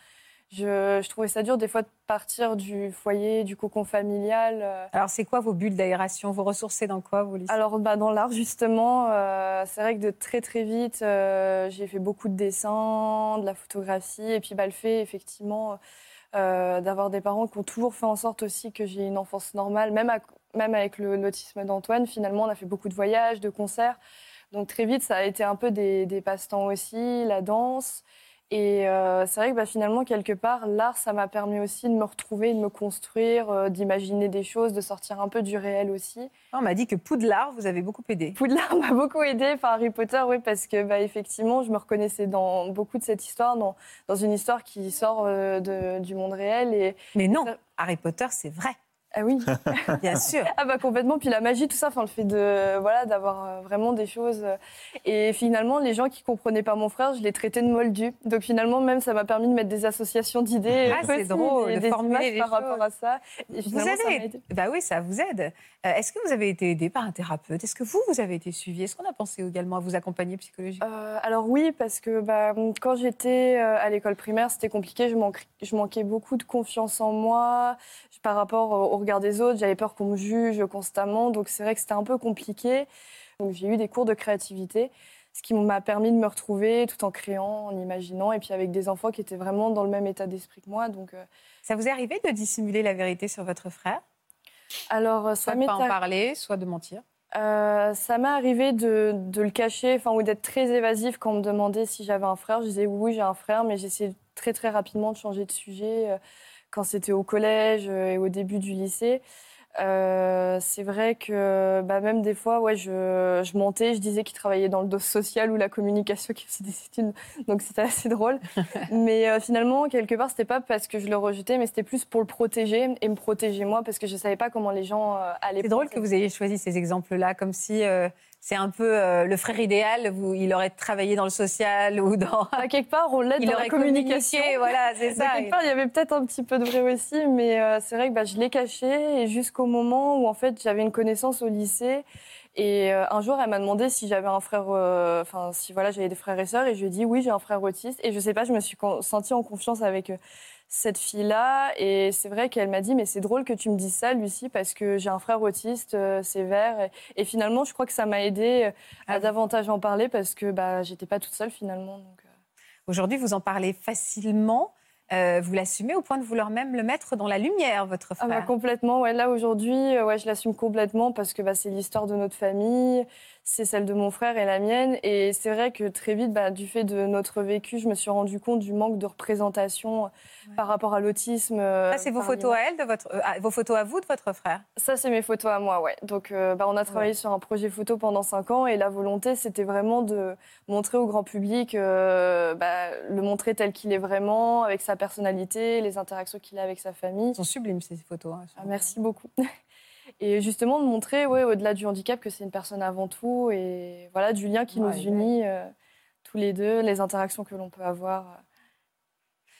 je, trouvais ça dur des fois de partir du foyer, du cocon familial. Euh. Alors c'est quoi vos bulles d'aération? Vous ressourcez dans quoi vous Alors bah, dans l'art justement, euh, c'est vrai que de très très vite, euh, j'ai fait beaucoup de dessins, de la photographie et puis bah, le fait effectivement d'avoir des parents qui ont toujours fait en sorte aussi que j'ai une enfance normale, même, même avec l'autisme d'Antoine, finalement on a fait beaucoup de voyages, de concerts. Donc très vite ça a été un peu des, des passe-temps aussi, la danse. Et euh, c'est vrai que bah, finalement, quelque part, l'art, ça m'a permis aussi de me retrouver, de me construire, euh, d'imaginer des choses, de sortir un peu du réel aussi. On m'a dit que Poudlard vous avez beaucoup aidé. Poudlard m'a beaucoup aidé, enfin Harry Potter, oui, parce que bah, effectivement, je me reconnaissais dans beaucoup de cette histoire, dans, dans une histoire qui sort euh, de, du monde réel. Et, Mais non, Harry Potter, c'est vrai. Ah oui, bien sûr. ah bah complètement. Puis la magie, tout ça, enfin le fait de voilà d'avoir euh, vraiment des choses. Euh, et finalement, les gens qui comprenaient pas mon frère, je les traitais de moldu. Donc finalement, même ça m'a permis de mettre des associations d'idées. Ah c'est drôle, de formuler par rapport à ça. vous avez, bah oui, ça vous aide. Euh, est-ce que vous avez été aidé par un thérapeute? Est-ce que vous, vous avez été suivi? Est-ce qu'on a pensé également à vous accompagner psychologiquement? Alors oui, parce que bah, quand j'étais à l'école primaire, c'était compliqué. Je, je manquais beaucoup de confiance en moi par rapport au regard des autres. J'avais peur qu'on me juge constamment. Donc c'est vrai que c'était un peu compliqué. Donc j'ai eu des cours de créativité, ce qui m'a permis de me retrouver tout en créant, en imaginant, et puis avec des enfants qui étaient vraiment dans le même état d'esprit que moi. Donc euh, ça vous est arrivé de dissimuler la vérité sur votre frère? Alors ça soit de pas en parler, soit de mentir. Euh, ça m'est arrivé de, de, le cacher, enfin ou d'être très évasif quand on me demandait si j'avais un frère. Je disais oui, j'ai un frère, mais j'essayais très très rapidement de changer de sujet. Quand c'était au collège euh, et au début du lycée. Euh, c'est vrai que bah, même des fois, ouais, je, je mentais, je disais qu'il travaillait dans le dos social ou la communication, qu'il faisait des études, donc c'était assez drôle. mais euh, finalement, quelque part, c'était pas parce que je le rejetais, mais c'était plus pour le protéger et me protéger moi, parce que je savais pas comment les gens allaient. C'est drôle que vous ayez choisi ces exemples-là, comme si c'est un peu euh, le frère idéal. Vous, il aurait travaillé dans le social ou dans. À quelque part, on l'aide dans la communication. Voilà, c'est ça. quelque part, il y avait peut-être un petit peu de vrai aussi, mais euh, c'est vrai que bah, je l'ai caché et jusqu'au moment où en fait j'avais une connaissance au lycée. Et euh, un jour, elle m'a demandé si j'avais un frère, enfin si voilà, j'avais des frères et sœurs, et je lui ai dit oui, j'ai un frère autiste. Et je sais pas, je me suis sentie en confiance avec cette fille-là. Et c'est vrai qu'elle m'a dit, mais c'est drôle que tu me dises ça, Lucie, parce que j'ai un frère autiste euh, sévère. Et, finalement, je crois que ça m'a aidé euh, à ah davantage en parler parce que bah, j'étais pas toute seule finalement. Donc, euh. Aujourd'hui, vous en parlez facilement. vous l'assumez au point de vouloir même le mettre dans la lumière, votre frère ah bah, Complètement. Ouais, là, aujourd'hui, ouais, je l'assume complètement parce que bah, c'est l'histoire de notre famille c'est celle de mon frère et la mienne. Et c'est vrai que très vite, bah, du fait de notre vécu, je me suis rendu compte du manque de représentation par rapport à l'autisme. Euh, ça, c'est vos photos à elle, de votre, euh, vos photos à vous de votre frère? Ça, c'est mes photos à moi, ouais. Donc, euh, bah, on a travaillé sur un projet photo pendant cinq ans et la volonté, c'était vraiment de montrer au grand public, bah, le montrer tel qu'il est vraiment, avec sa personnalité, les interactions qu'il a avec sa famille. Elles sont sublimes, ces photos. Hein, ah, merci beaucoup. Et justement, de montrer, ouais, au-delà du handicap, que c'est une personne avant tout, et voilà, du lien qui nous unit tous les deux, les interactions que l'on peut avoir.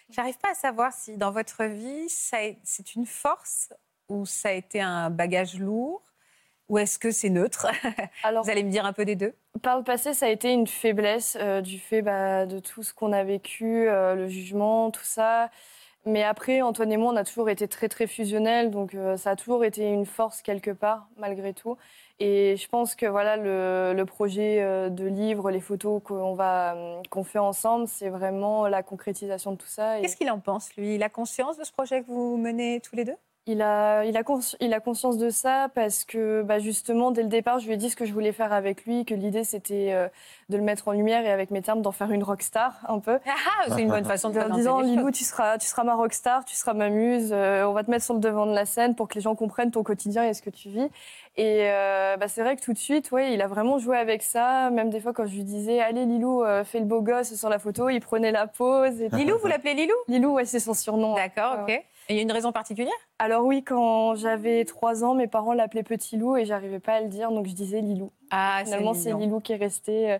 J'arrive pas à savoir si dans votre vie, c'est une force ou ça a été un bagage lourd ou est-ce que c'est neutre? Alors, Vous allez me dire un peu des deux Par le passé, ça a été une faiblesse euh, du fait bah, de tout ce qu'on a vécu, euh, le jugement, tout ça. Mais après, Antoine et moi, on a toujours été très, très fusionnels. Donc, euh, ça a toujours été une force quelque part, malgré tout. Et je pense que voilà, le, projet euh, de livre, les photos qu'on va, qu'on fait ensemble, c'est vraiment la concrétisation de tout ça. Qu'est-ce qu'il en pense, lui? Il a conscience de ce projet que vous menez tous les deux? Il a, il, a cons- il a conscience de ça parce que bah, justement, dès le départ, je lui ai dit ce que je voulais faire avec lui, que l'idée, c'était euh, de le mettre en lumière et avec mes termes, d'en faire une rockstar un peu. Ah, c'est une bonne façon de En présenter disant, Lilou, tu seras, tu seras ma rockstar, tu seras ma muse, euh, on va te mettre sur le devant de la scène pour que les gens comprennent ton quotidien et ce que tu vis. Et euh, bah, c'est vrai que tout de suite, ouais, il a vraiment joué avec ça. Même des fois, quand je lui disais, allez Lilou, euh, fais le beau gosse sur la photo, il prenait la pose. Et... Lilou, vous l'appelez Lilou? Lilou, ouais, c'est son surnom. D'accord, ok. Et il y a une raison particulière? Alors oui, quand j'avais trois ans, mes parents l'appelaient Petit Loup et j'arrivais pas à le dire, donc je disais Lilou. Ah, Finalement, c'est. Lilou qui est resté. euh,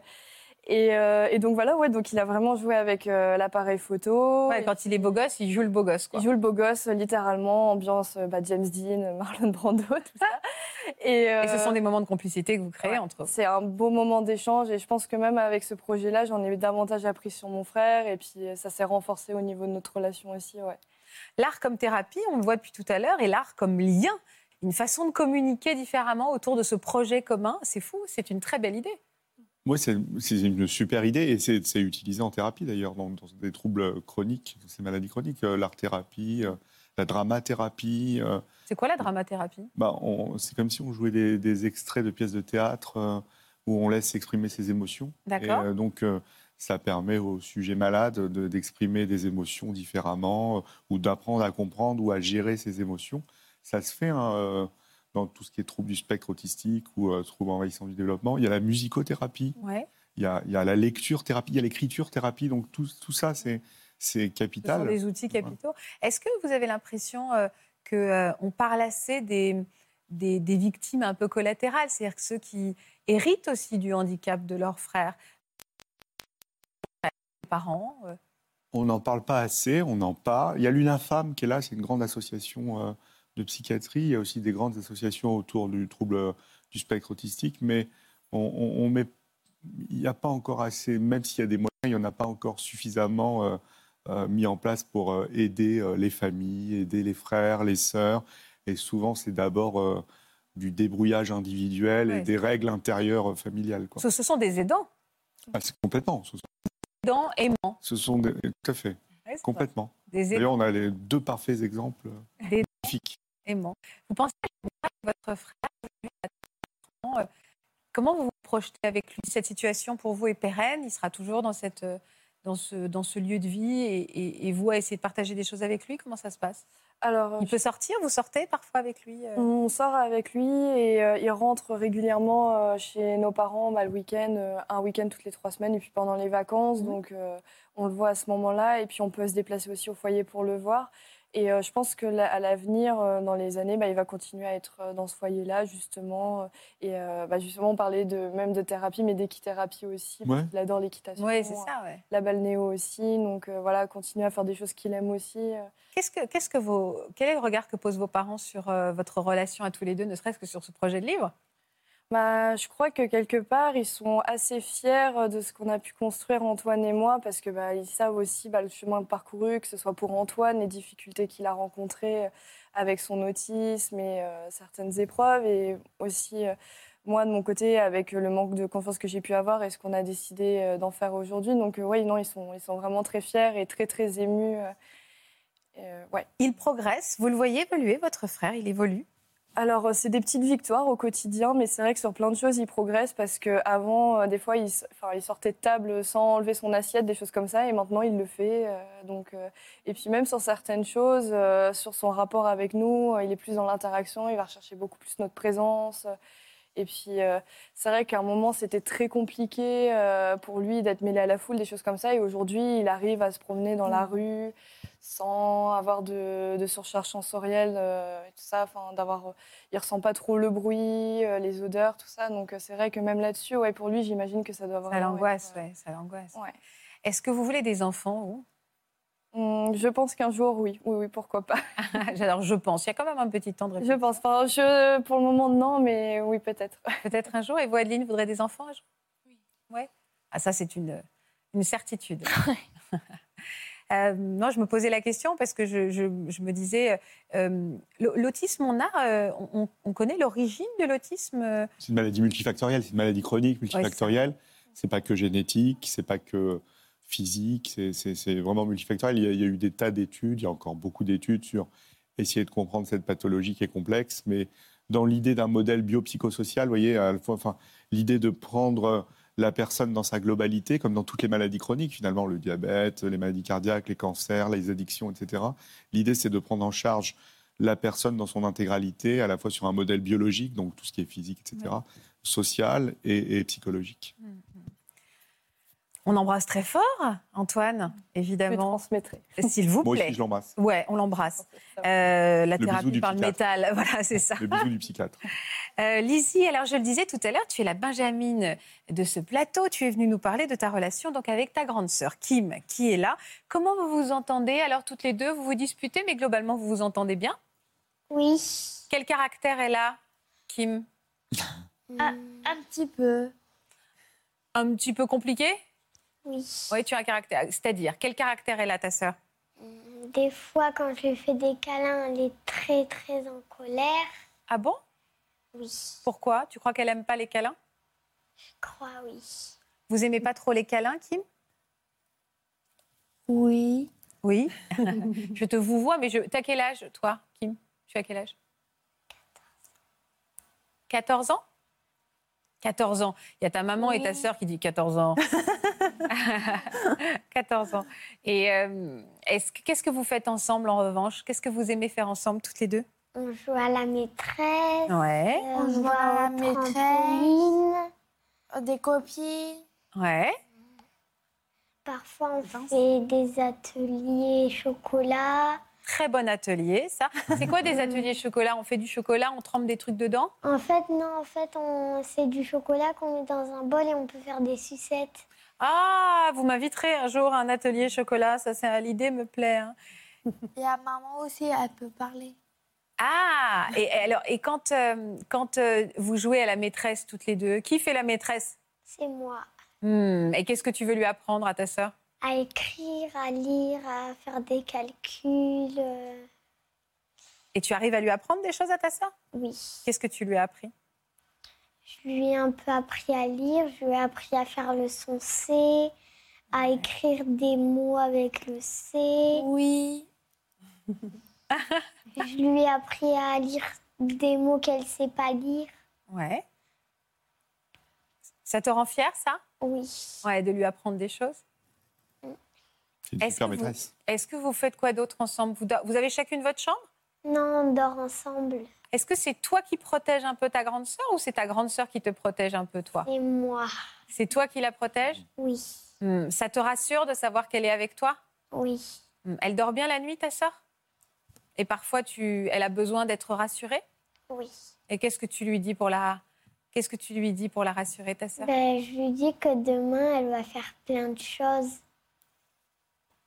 Et, euh, et donc voilà, ouais, donc il a vraiment joué avec euh, l'appareil photo. Ouais, quand il est beau gosse, il joue le beau gosse. Quoi. Il joue le beau gosse, littéralement, ambiance bah, James Dean, Marlon Brando, tout ça. Et, Et ce sont des moments de complicité que vous créez ouais, entre eux. C'est un beau moment d'échange et je pense que même avec ce projet-là, j'en ai davantage appris sur mon frère et puis ça s'est renforcé au niveau de notre relation aussi. Ouais. L'art comme thérapie, on le voit depuis tout à l'heure, et l'art comme lien, une façon de communiquer différemment autour de ce projet commun, c'est fou, c'est une très belle idée. Moi, c'est une super idée et c'est utilisé en thérapie d'ailleurs, dans, dans des troubles chroniques, dans ces maladies chroniques, euh, l'art-thérapie, euh, la dramathérapie. euh, C'est quoi la dramathérapie? Bah, c'est comme si on jouait des, des extraits de pièces de théâtre où on laisse exprimer ses émotions. D'accord. Donc, ça permet au sujet malade de- d'exprimer des émotions différemment euh, ou d'apprendre à comprendre ou à gérer ses émotions. Ça se fait hein, euh, dans tout ce qui est trouble du spectre autistique ou euh, trouble envahissant du développement. Il y a la musicothérapie, Ouais. il y a, il y a la lecture thérapie, il y a l'écriture thérapie. Donc, tout, tout ça, c'est c'est Ce sont capital. des outils capitaux. Est-ce que vous avez l'impression euh, que euh, on parle assez des, des, des victimes un peu collatérales, c'est-à-dire ceux qui héritent aussi du handicap de leurs frères, euh, On n'en parle pas assez, on en parle. Il y a l'UNAFAM qui est là, c'est une grande association euh, de psychiatrie. Il y a aussi des grandes associations autour du trouble euh, du spectre autistique, mais on, on- on met, il n'y a pas encore assez, même s'il y a des moyens, il n'y en a pas encore suffisamment euh, euh, mis en place pour euh, aider les familles, aider les frères, les sœurs. Et souvent, c'est d'abord du débrouillage individuel Ouais. et des règles intérieures familiales. Quoi. ce, ce sont des aidants, Ah, complètement. Ce sont, aidants aimants. ce sont des- tout à fait, c'est complètement. D'ailleurs, on a les deux parfaits exemples Des- magnifiques. aimants. Vous pensez que votre frère, lui, a 30 ans, euh, comment vous vous projetez avec lui? Cette situation pour vous est pérenne Il sera toujours dans, cette, euh, dans, ce, dans ce lieu de vie et, et- et vous à essayer de partager des choses avec lui? Comment ça se passe? Alors, Il peut sortir Vous sortez parfois avec lui euh? On sort avec lui et euh, il rentre régulièrement euh, chez nos parents bah, le week-end, euh, un week-end toutes les trois semaines et puis pendant les vacances. Mhm. Donc euh, on le voit à ce moment-là et puis on peut se déplacer aussi au foyer pour le voir. Et euh, je pense que la- à l'avenir, euh, dans les années, bah, il va continuer à être euh, dans ce foyer-là justement. Et euh, bah, justement, on parlait de, même de thérapie, mais d'équithérapie aussi. Ouais. qu'il adore l'équitation. Oui, c'est ça. ouais. La balnéo aussi. Donc euh, voilà, continuer à faire des choses qu'il aime aussi. Qu'est-ce que, qu'est-ce que vos, quel est le regard que posent vos parents sur euh, votre relation à tous les deux, ne serait-ce que sur ce projet de livre? Bah, je crois que quelque part, ils sont assez fiers de ce qu'on a pu construire Antoine et moi, parce que bah, savent aussi bah, le chemin parcouru, que ce soit pour Antoine, les difficultés qu'il a rencontrées avec son autisme et euh, certaines épreuves, et aussi euh, moi de mon côté avec le manque de confiance que j'ai pu avoir et ce qu'on a décidé euh, d'en faire aujourd'hui. Donc euh, oui, non, ils sont, vraiment très fiers et très très émus. euh, euh, ouais. Il progresse, vous le voyez évoluer, votre frère, il évolue? Alors, euh, c'est des petites victoires au quotidien, mais c'est vrai que sur plein de choses, il progresse parce qu'avant, euh, des fois, il, il sortait de table sans enlever son assiette, des choses comme ça, et maintenant, il le fait. euh, donc, et puis, même sur certaines choses, sur son rapport avec nous, il est plus dans l'interaction, il va rechercher beaucoup plus notre présence. Et puis, euh, c'est vrai qu'à un moment, c'était très compliqué euh, pour lui d'être mêlé à la foule, des choses comme ça. Et aujourd'hui, il arrive à se promener dans la rue sans avoir de, de surcharge sensorielle euh, et tout ça. Enfin, d'avoir, euh, il ressent pas trop le bruit, les odeurs, tout ça. Donc, c'est vrai que même là-dessus, ouais, pour lui, j'imagine que ça doit Ça vraiment l'angoisse, ouais, ça l'angoisse. ouais. Est-ce que vous voulez des enfants Hum, je pense qu'un jour, oui. Oui, oui, pourquoi pas. J'adore, je pense. Il y a quand même un petit temps de Je réflexion. pense pas. Je, pour le moment, non, mais oui, peut-être. Peut-être un jour. Et vous, Adeline, vous voudrez des enfants un jour? Oui. Ouais. Ah, ça, c'est une, une certitude. Euh, non, je me posais la question parce que je, je- je me disais, euh, l'autisme, on a, euh, on, on connaît l'origine de l'autisme. euh, C'est une maladie multifactorielle, c'est une maladie chronique multifactorielle. c'est pas que génétique, c'est pas que physique, c'est- vraiment multifactoriel. Il y, a, il y a eu des tas d'études, il y a encore beaucoup d'études sur essayer de comprendre cette pathologie qui est complexe, mais dans l'idée d'un modèle biopsychosocial, vous voyez, à la fois, enfin, l'idée de prendre la personne dans sa globalité, comme dans toutes les maladies chroniques, finalement, le diabète, les maladies cardiaques, les cancers, les addictions, etc. L'idée, c'est de prendre en charge la personne dans son intégralité, à la fois sur un modèle biologique, donc tout ce qui est physique, etc., social et, et psychologique. On embrasse très fort, Antoine, Je évidemment. transmettrai. S'il vous Moi plaît. aussi, je l'embrasse. Ouais, on l'embrasse. Euh, la Le bisou thérapie du par le psychiatre. métal, voilà, c'est ça. Le bisou du psychiatre. Euh, Lizzie, alors je le disais tout à l'heure, tu es la Benjamine de ce plateau. Tu es venue nous parler de ta relation donc avec ta grande sœur Kim, qui est là. Comment vous vous entendez Alors toutes les deux, vous vous disputez, mais globalement vous vous entendez bien? Oui. Quel caractère elle a, Kim? Ah, un petit peu. Un petit peu compliqué? Oui. Oui, tu as un caractère. C'est-à-dire, quel caractère elle a ta sœur? Des fois, quand je lui fais des câlins, elle est très, très en colère. Ah bon? Oui. Pourquoi? Tu crois qu'elle aime pas les câlins? Je crois, oui. Vous aimez pas trop les câlins, Kim? Oui. Oui. je te vous vois, mais je... t'as quel âge, toi, Kim? Tu as quel âge? 14 ans? 14 ans. Il y a ta maman et ta sœur qui dit 14 ans. 14 ans. Et euh, est-ce que- qu'est-ce que vous faites ensemble en revanche? Qu'est-ce que vous aimez faire ensemble toutes les deux? On joue à la maîtresse. Ouais. euh, On joue à la maîtresse. Des copines. Ouais. Parfois, on fait des ateliers chocolat. Très bon atelier, ça. C'est quoi des ateliers chocolat? On fait du chocolat, on trempe des trucs dedans? En fait, non, en fait, on... c'est du chocolat qu'on met dans un bol et on peut faire des sucettes. Ah, vous m'inviterez un jour à un atelier chocolat. Ça, c'est l'idée me plaît. hein. Et la maman aussi, elle peut parler. Ah, et alors, et quand, euh, quand euh, vous jouez à la maîtresse toutes les deux, qui fait la maîtresse? C'est moi. Hmm, Et qu'est-ce que tu veux lui apprendre à ta sœur? À écrire, à lire, à faire des calculs. euh, Et tu arrives à lui apprendre des choses à ta sœur? Oui. Qu'est-ce que tu lui as appris? Je lui ai un peu appris à lire, je lui ai appris à faire le son C, à écrire des mots avec le C. Oui. Je lui ai appris à lire des mots qu'elle ne sait pas lire. Ouais. Ça te rend fière, ça? Oui. Ouais, de lui apprendre des choses? C'est une Est-ce super que vous- maîtresse. Est-ce que vous faites quoi d'autre ensemble? Vous avez chacune votre chambre? Non, on dort ensemble. Est-ce que c'est toi qui protèges un peu ta grande sœur ou c'est ta grande sœur qui te protège un peu, toi? Et moi. C'est toi qui la protège? Oui. Hmm, Ça te rassure de savoir qu'elle est avec toi? Oui. Hmm, Elle dort bien la nuit, ta sœur? Et parfois, tu... elle a besoin d'être rassurée? Oui. Et qu'est-ce que tu lui dis pour la... Qu'est-ce que tu lui dis pour la rassurer, ta sœur? Ben, je lui dis que demain, elle va faire plein de choses.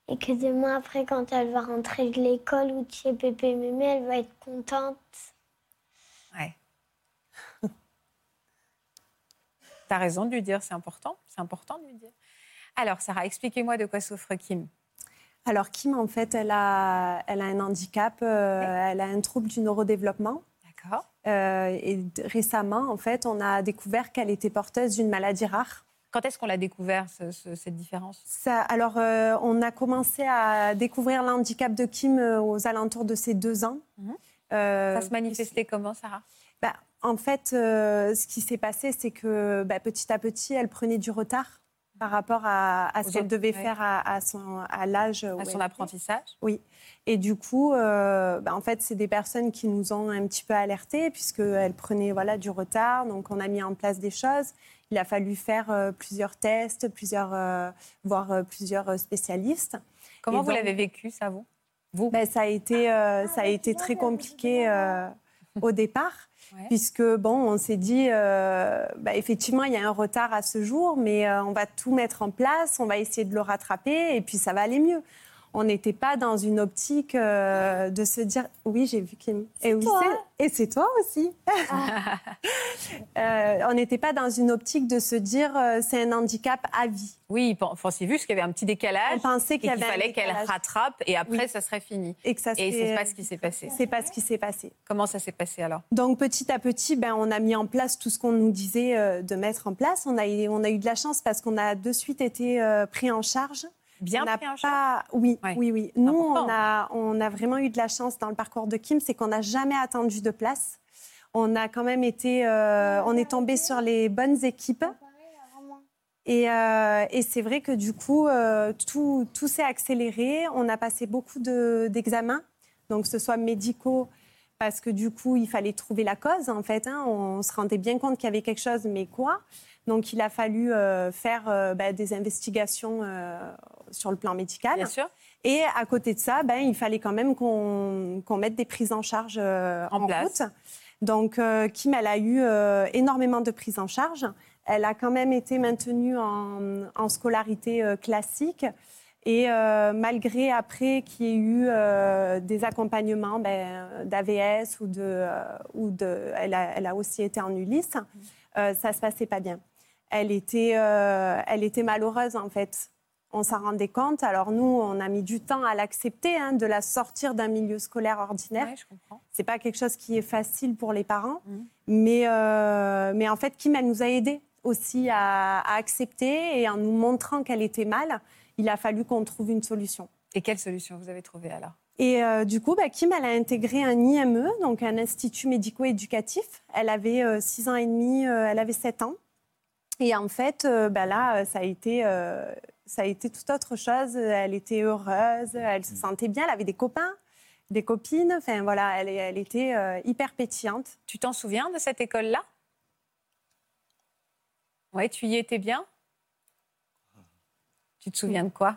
Et que demain, après, quand elle va rentrer de l'école ou de chez Pépé Mémé, elle va être contente. Ouais. T'as raison de lui dire, c'est important. C'est important de lui dire. Alors, Sarah, expliquez-moi de quoi souffre Kim. Alors Kim, en fait, elle a, elle a un handicap, euh, elle a un trouble du neurodéveloppement. D'accord. Euh, et récemment, en fait, on a découvert qu'elle était porteuse d'une maladie rare. Quand est-ce qu'on l'a découvert, ce- ce- cette différence? Ça, alors, euh, on a commencé à découvrir le handicap de Kim aux alentours de ses deux ans. Mhm. Ça se manifestait comment, Sarah? Bah, En fait, euh, ce qui s'est passé, c'est que bah, petit à petit, elle prenait du retard par rapport à, ce qu'elle devait ouais. faire à, à son, à l'âge. À elle son apprentissage Oui. Et du coup, euh, bah, en fait, c'est des personnes qui nous ont un petit peu alertés puisqu'elles prenaient voilà, du retard. Donc, on a mis en place des choses. Il a fallu faire euh, plusieurs tests, plusieurs, euh, voir euh, plusieurs euh, spécialistes. Comment Et vous donc- l'avez vécu, ça, vous? Vous Ben, ça, a été, euh, ça a été très compliqué euh, au départ. Ouais. Puisque, bon, on s'est dit, euh, bah, effectivement, il y a un retard à ce jour, mais on va tout mettre en place, on va essayer de le rattraper et puis ça va aller mieux. On n'était pas dans une optique euh, de se dire oui j'ai vu Kim et oui et c'est toi aussi Euh, on n'était pas dans une optique de se dire euh, c'est un handicap à vie Oui, pen- pensiez vu qu'il y avait un petit décalage on pensait qu'il fallait qu'elle rattrape et après Oui. ça serait fini. et que ça Et s'est- c'est pas ce qui s'est passé. c'est pas ce qui s'est passé Comment ça s'est passé alors? Donc petit à petit, ben, on a mis en place tout ce qu'on nous disait euh, de mettre en place. On a, eu- on a eu de la chance parce qu'on a de suite été euh, pris en charge. Bien On n'a pris en pas... Oui, Ouais. oui, oui. Nous, on a, on a vraiment eu de la chance dans le parcours de Kim, c'est qu'on n'a jamais attendu de place. On a quand même été... euh, on est tombé sur les bonnes équipes. Et, euh, et c'est vrai que du coup, euh, tout, tout s'est accéléré. On a passé beaucoup de- d'examens, donc que ce soit médicaux, parce que du coup, il fallait trouver la cause, en fait. hein. On se rendait bien compte qu'il y avait quelque chose, mais quoi? Donc, il a fallu euh, faire euh, bah, des investigations euh, sur le plan médical. Bien sûr. Et à côté de ça, ben, il fallait quand même qu'on mette des prises en charge En en, place. route. Donc, Kim, elle a eu énormément de prises en charge. Elle a quand même été maintenue en, en scolarité classique. Et euh, malgré après qu'il y ait eu euh, des accompagnements ben, d'AVS ou de, ou de, elle a, elle a aussi été en Ulysse, euh, ça se passait pas bien. Elle était, euh, elle était malheureuse en fait. On s'en rendait compte. Alors nous, on a mis du temps à l'accepter, hein, de la sortir d'un milieu scolaire ordinaire. Ouais, je comprends. C'est pas quelque chose qui est facile pour les parents, Mhm. mais, euh, mais en fait, Kim, elle nous a aidés aussi à, à accepter et en nous montrant qu'elle était mal, il a fallu qu'on trouve une solution. Et quelle solution vous avez trouvée alors? Et euh, du coup, bah, Kim, elle a intégré un IME, donc un institut médico-éducatif. Elle avait 6 ans et demi, euh, elle avait 7 ans. Et en fait, euh, bah, là, euh, ça a, été, euh, ça a été toute autre chose. Elle était heureuse, elle se sentait bien, elle avait des copains, des copines. Enfin, voilà, elle, elle était euh, hyper pétillante. Tu t'en souviens de cette école-là? Oui, tu y étais bien? Tu te souviens de quoi?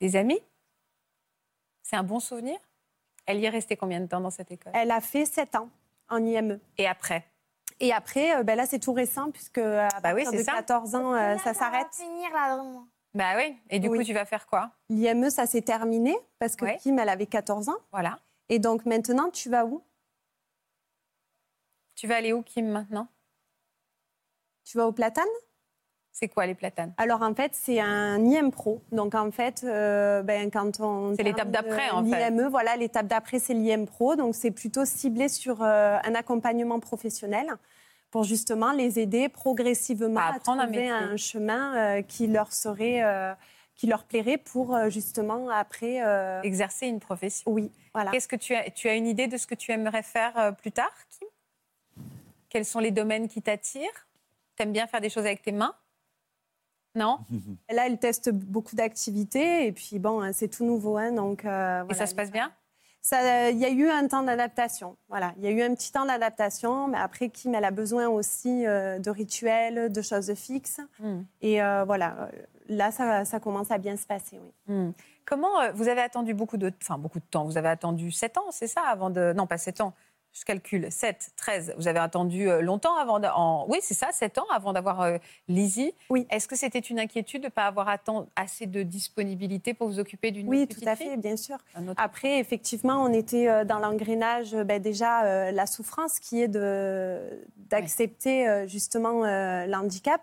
Des amis? C'est un bon souvenir? Elle y est restée combien de temps dans cette école? Elle a fait 7 ans en IME. Et après? Et après, euh, ben là, c'est tout récent, puisque à Bah partir de ça. 14 ans, euh, ça s'arrête. finir là, vraiment. Bah oui. Et du Oui. coup, tu vas faire quoi? L'IME, ça s'est terminé, parce que. Kim, elle avait 14 ans. Voilà. Et donc maintenant, tu vas où? Tu vas aller où, Kim, maintenant? Tu vas au Platane? C'est quoi les platanes? Alors en fait, c'est un IM Pro. Donc en fait, euh, ben, quand on. C'est l'étape d'après, en fait. L'IME, voilà, l'étape d'après, c'est l'IM Pro. Donc c'est plutôt ciblé sur euh, un accompagnement professionnel pour justement les aider progressivement À à, un trouver un, chemin euh, qui leur serait. qui leur plairait pour justement après. Exercer une profession. oui, voilà. Qu'est-ce que tu as Tu as une idée de ce que tu aimerais faire plus tard, Kim? Quels sont les domaines qui t'attirent? T'aimes bien faire des choses avec tes mains? Non Là, elle teste beaucoup d'activités et puis bon, hein, c'est tout nouveau, hein, donc. euh, Et ça se passe bien? Ça, il y a eu un temps d'adaptation. Voilà, il y a eu un petit temps d'adaptation, mais après, Kim, elle a besoin aussi euh, de rituels, de choses fixes. Hmm. Et euh, voilà, là, ça, ça commence à bien se passer, oui. Hmm. Comment euh, vous avez attendu beaucoup de, enfin beaucoup de temps Vous avez attendu 7 ans, c'est ça, avant de, non pas 7 ans. Je calcule 7, 13. Vous avez attendu euh, longtemps avant en- Oui, c'est ça, 7 ans avant d'avoir euh, Lizzie. Oui. Est-ce que c'était une inquiétude de ne pas avoir assez de disponibilité pour vous occuper d'une Oui, tout à fait, bien sûr. Après, effectivement, on était euh, dans l'engrenage, euh, ben, déjà, euh, la souffrance qui est d'accepter euh, justement l'handicap.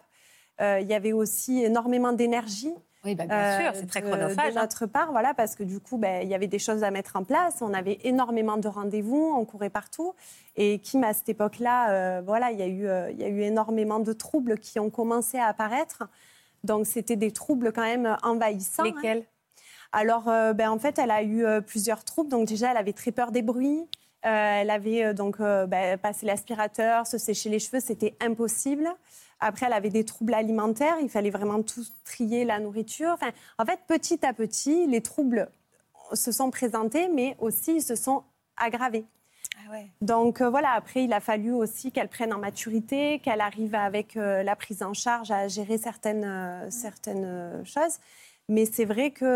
Il y avait aussi énormément d'énergie Oui, bah, bien sûr, euh, c'est très de- chronophage. De hein. notre part, voilà, parce que du coup, ben, il y avait des choses à mettre en place. On avait énormément de rendez-vous, on courait partout. Et Kim, à cette époque-là, euh, voilà, il y, a eu, euh, il y a eu énormément de troubles qui ont commencé à apparaître. Donc, c'était des troubles quand même envahissants. hein. Lesquels? Alors, euh, ben, en fait, elle a eu euh, plusieurs troubles. Donc, déjà, elle avait très peur des bruits. Euh, elle avait euh, donc euh, ben, passé l'aspirateur, se sécher les cheveux, c'était impossible. Après, elle avait des troubles alimentaires. Il fallait vraiment tout trier la nourriture. Enfin, en fait, petit à petit, les troubles se sont présentés, mais aussi ils se sont aggravés. Ah ouais. Donc euh, voilà, après, il a fallu aussi qu'elle prenne en maturité, qu'elle arrive avec euh, la prise en charge à gérer certaines, euh, certaines choses. Mais c'est vrai qu'il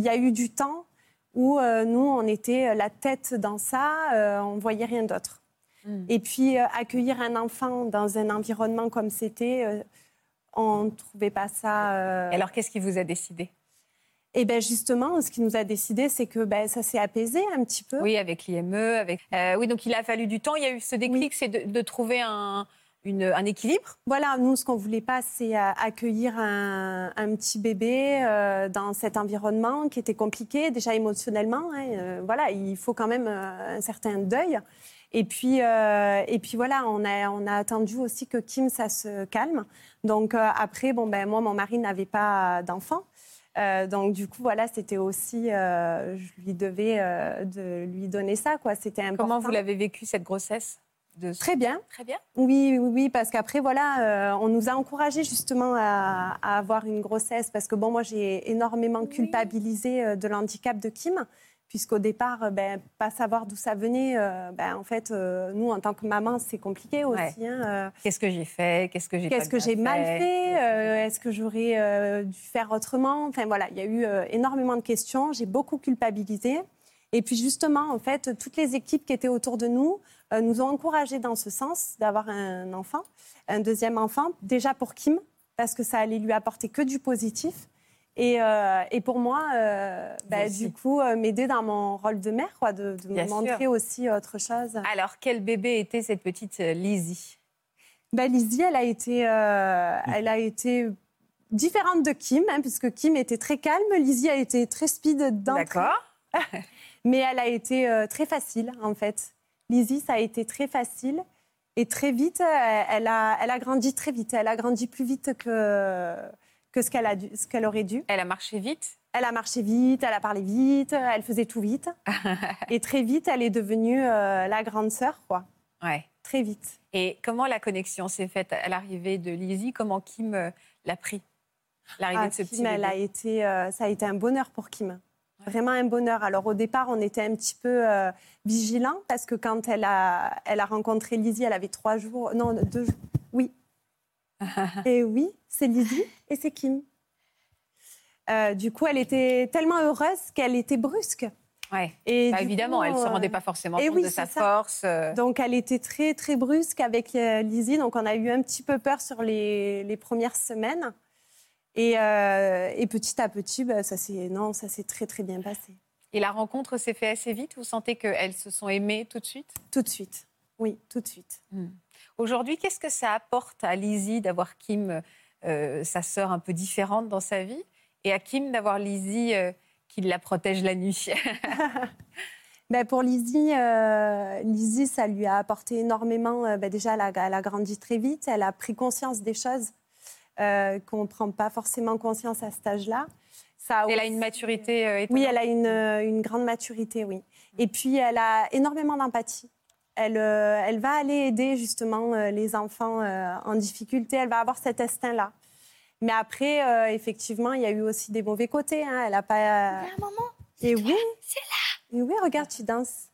y a eu du temps où nous, on était la tête dans ça, on voyait rien d'autre. Mm. Et puis, euh, accueillir un enfant dans un environnement comme c'était, euh, On ne trouvait pas ça. euh, Et alors, qu'est-ce qui vous a décidé? Et bien justement, ce qui nous a décidé, c'est que ben, ça s'est apaisé un petit peu. Oui, avec l'IME, avec. Euh, oui, donc il a fallu du temps. Il y a eu ce déclic, c'est de, de trouver un, une- un équilibre. Voilà, nous, ce qu'on voulait pas, c'est accueillir un, un petit bébé euh, dans cet environnement qui était compliqué, déjà émotionnellement. hein, euh, voilà, il faut quand même un certain deuil. Et puis, euh, et puis voilà, on a, on a attendu aussi que Kim, ça se calme. Donc euh, après, bon, ben, moi, mon mari n'avait pas d'enfant. Euh, donc du coup, voilà, c'était aussi, euh, je lui devais euh, de lui donner ça, quoi. C'était important. Comment vous l'avez vécu cette grossesse de... Très bien. Très bien. Oui, oui, oui, parce qu'après, voilà, on nous a encouragés justement à, à avoir une grossesse, parce que bon, moi, j'ai énormément culpabilisé de l'handicap de Kim, puisqu'au départ, euh, ben, pas savoir d'où ça venait, euh, ben, en fait, euh, nous, en tant que maman, c'est compliqué aussi. Ouais. hein, euh, Qu'est-ce que j'ai fait? Qu'est-ce que j'ai pas Qu'est-ce que bien j'ai mal fait? Est-ce que j'aurais dû faire autrement? Enfin voilà, il y a eu énormément de questions. J'ai beaucoup culpabilisé. Et puis justement, en fait, toutes les équipes qui étaient autour de nous nous ont encouragés dans ce sens d'avoir un enfant, un deuxième enfant, déjà pour Kim, parce que ça allait lui apporter que du positif. Et, euh, et pour moi, euh, bah, du coup, euh, m'aider dans mon rôle de mère, quoi, de, de me montrer aussi autre chose. Alors, quel bébé était cette petite Lizzie? Bah, Lizzie, elle a été, euh, elle a été différente de Kim, hein, puisque Kim était très calme. Lizzie a été très speed d'entrée. D'accord. Mais elle a été euh, très facile, en fait. Lizzie, ça a été très facile. Et très vite, elle a, elle a grandi très vite. Elle a grandi plus vite que, que ce qu'elle a dû- ce qu'elle aurait dû. Elle a marché vite Elle a marché vite, elle a parlé vite, elle faisait tout vite. Et très vite, elle est devenue euh, la grande sœur, quoi. Ouais. Très vite. Et comment la connexion s'est faite à l'arrivée de Lizzie? Comment Kim euh, l'a pris? L'arrivée Ah, de ce Kim, petit elle bébé a été, euh, ça a été un bonheur pour Kim. Vraiment un bonheur. Alors au départ, on était un petit peu euh, vigilants parce que quand elle a, elle a rencontré Lizzie, elle avait trois jours, non deux jours. Et oui, c'est Lizzie et c'est Kim. Euh, du coup, elle était tellement heureuse qu'elle était brusque. Ouais. Et Bah, évidemment, coup, elle ne se euh, rendait pas forcément et compte oui, de sa ça. force. euh, Donc, elle était très, très brusque avec Lizzie. Donc, on a eu un petit peu peur sur les, les premières semaines. Et, euh, et petit à petit, bah, ça s'est non, ça s'est très, très bien passé. Et la rencontre s'est faite assez vite? Vous sentez qu'elles se sont aimées tout de suite? Tout de suite. Oui, tout de suite. Aujourd'hui, qu'est-ce que ça apporte à Lizzie d'avoir Kim, euh, sa sœur un peu différente dans sa vie, et à Kim d'avoir Lizzie euh, qui la protège la nuit? Ben, pour Lizzie, euh, Lizzie, ça lui a apporté énormément. ben, déjà, elle a, elle a grandi très vite. Elle a pris conscience des choses qu'on ne prend pas forcément conscience à cet âge-là. Ça a Elle a une maturité euh, Oui, étonnante. elle a une, une grande maturité, oui. Et puis, elle a énormément d'empathie. Elle, euh, elle va aller aider justement euh, les enfants euh, en difficulté. Elle va avoir cet instinct-là. Mais après, euh, effectivement, il y a eu aussi des mauvais côtés. hein. Elle a pas. maman Et oui. Et oui, regarde, tu danses.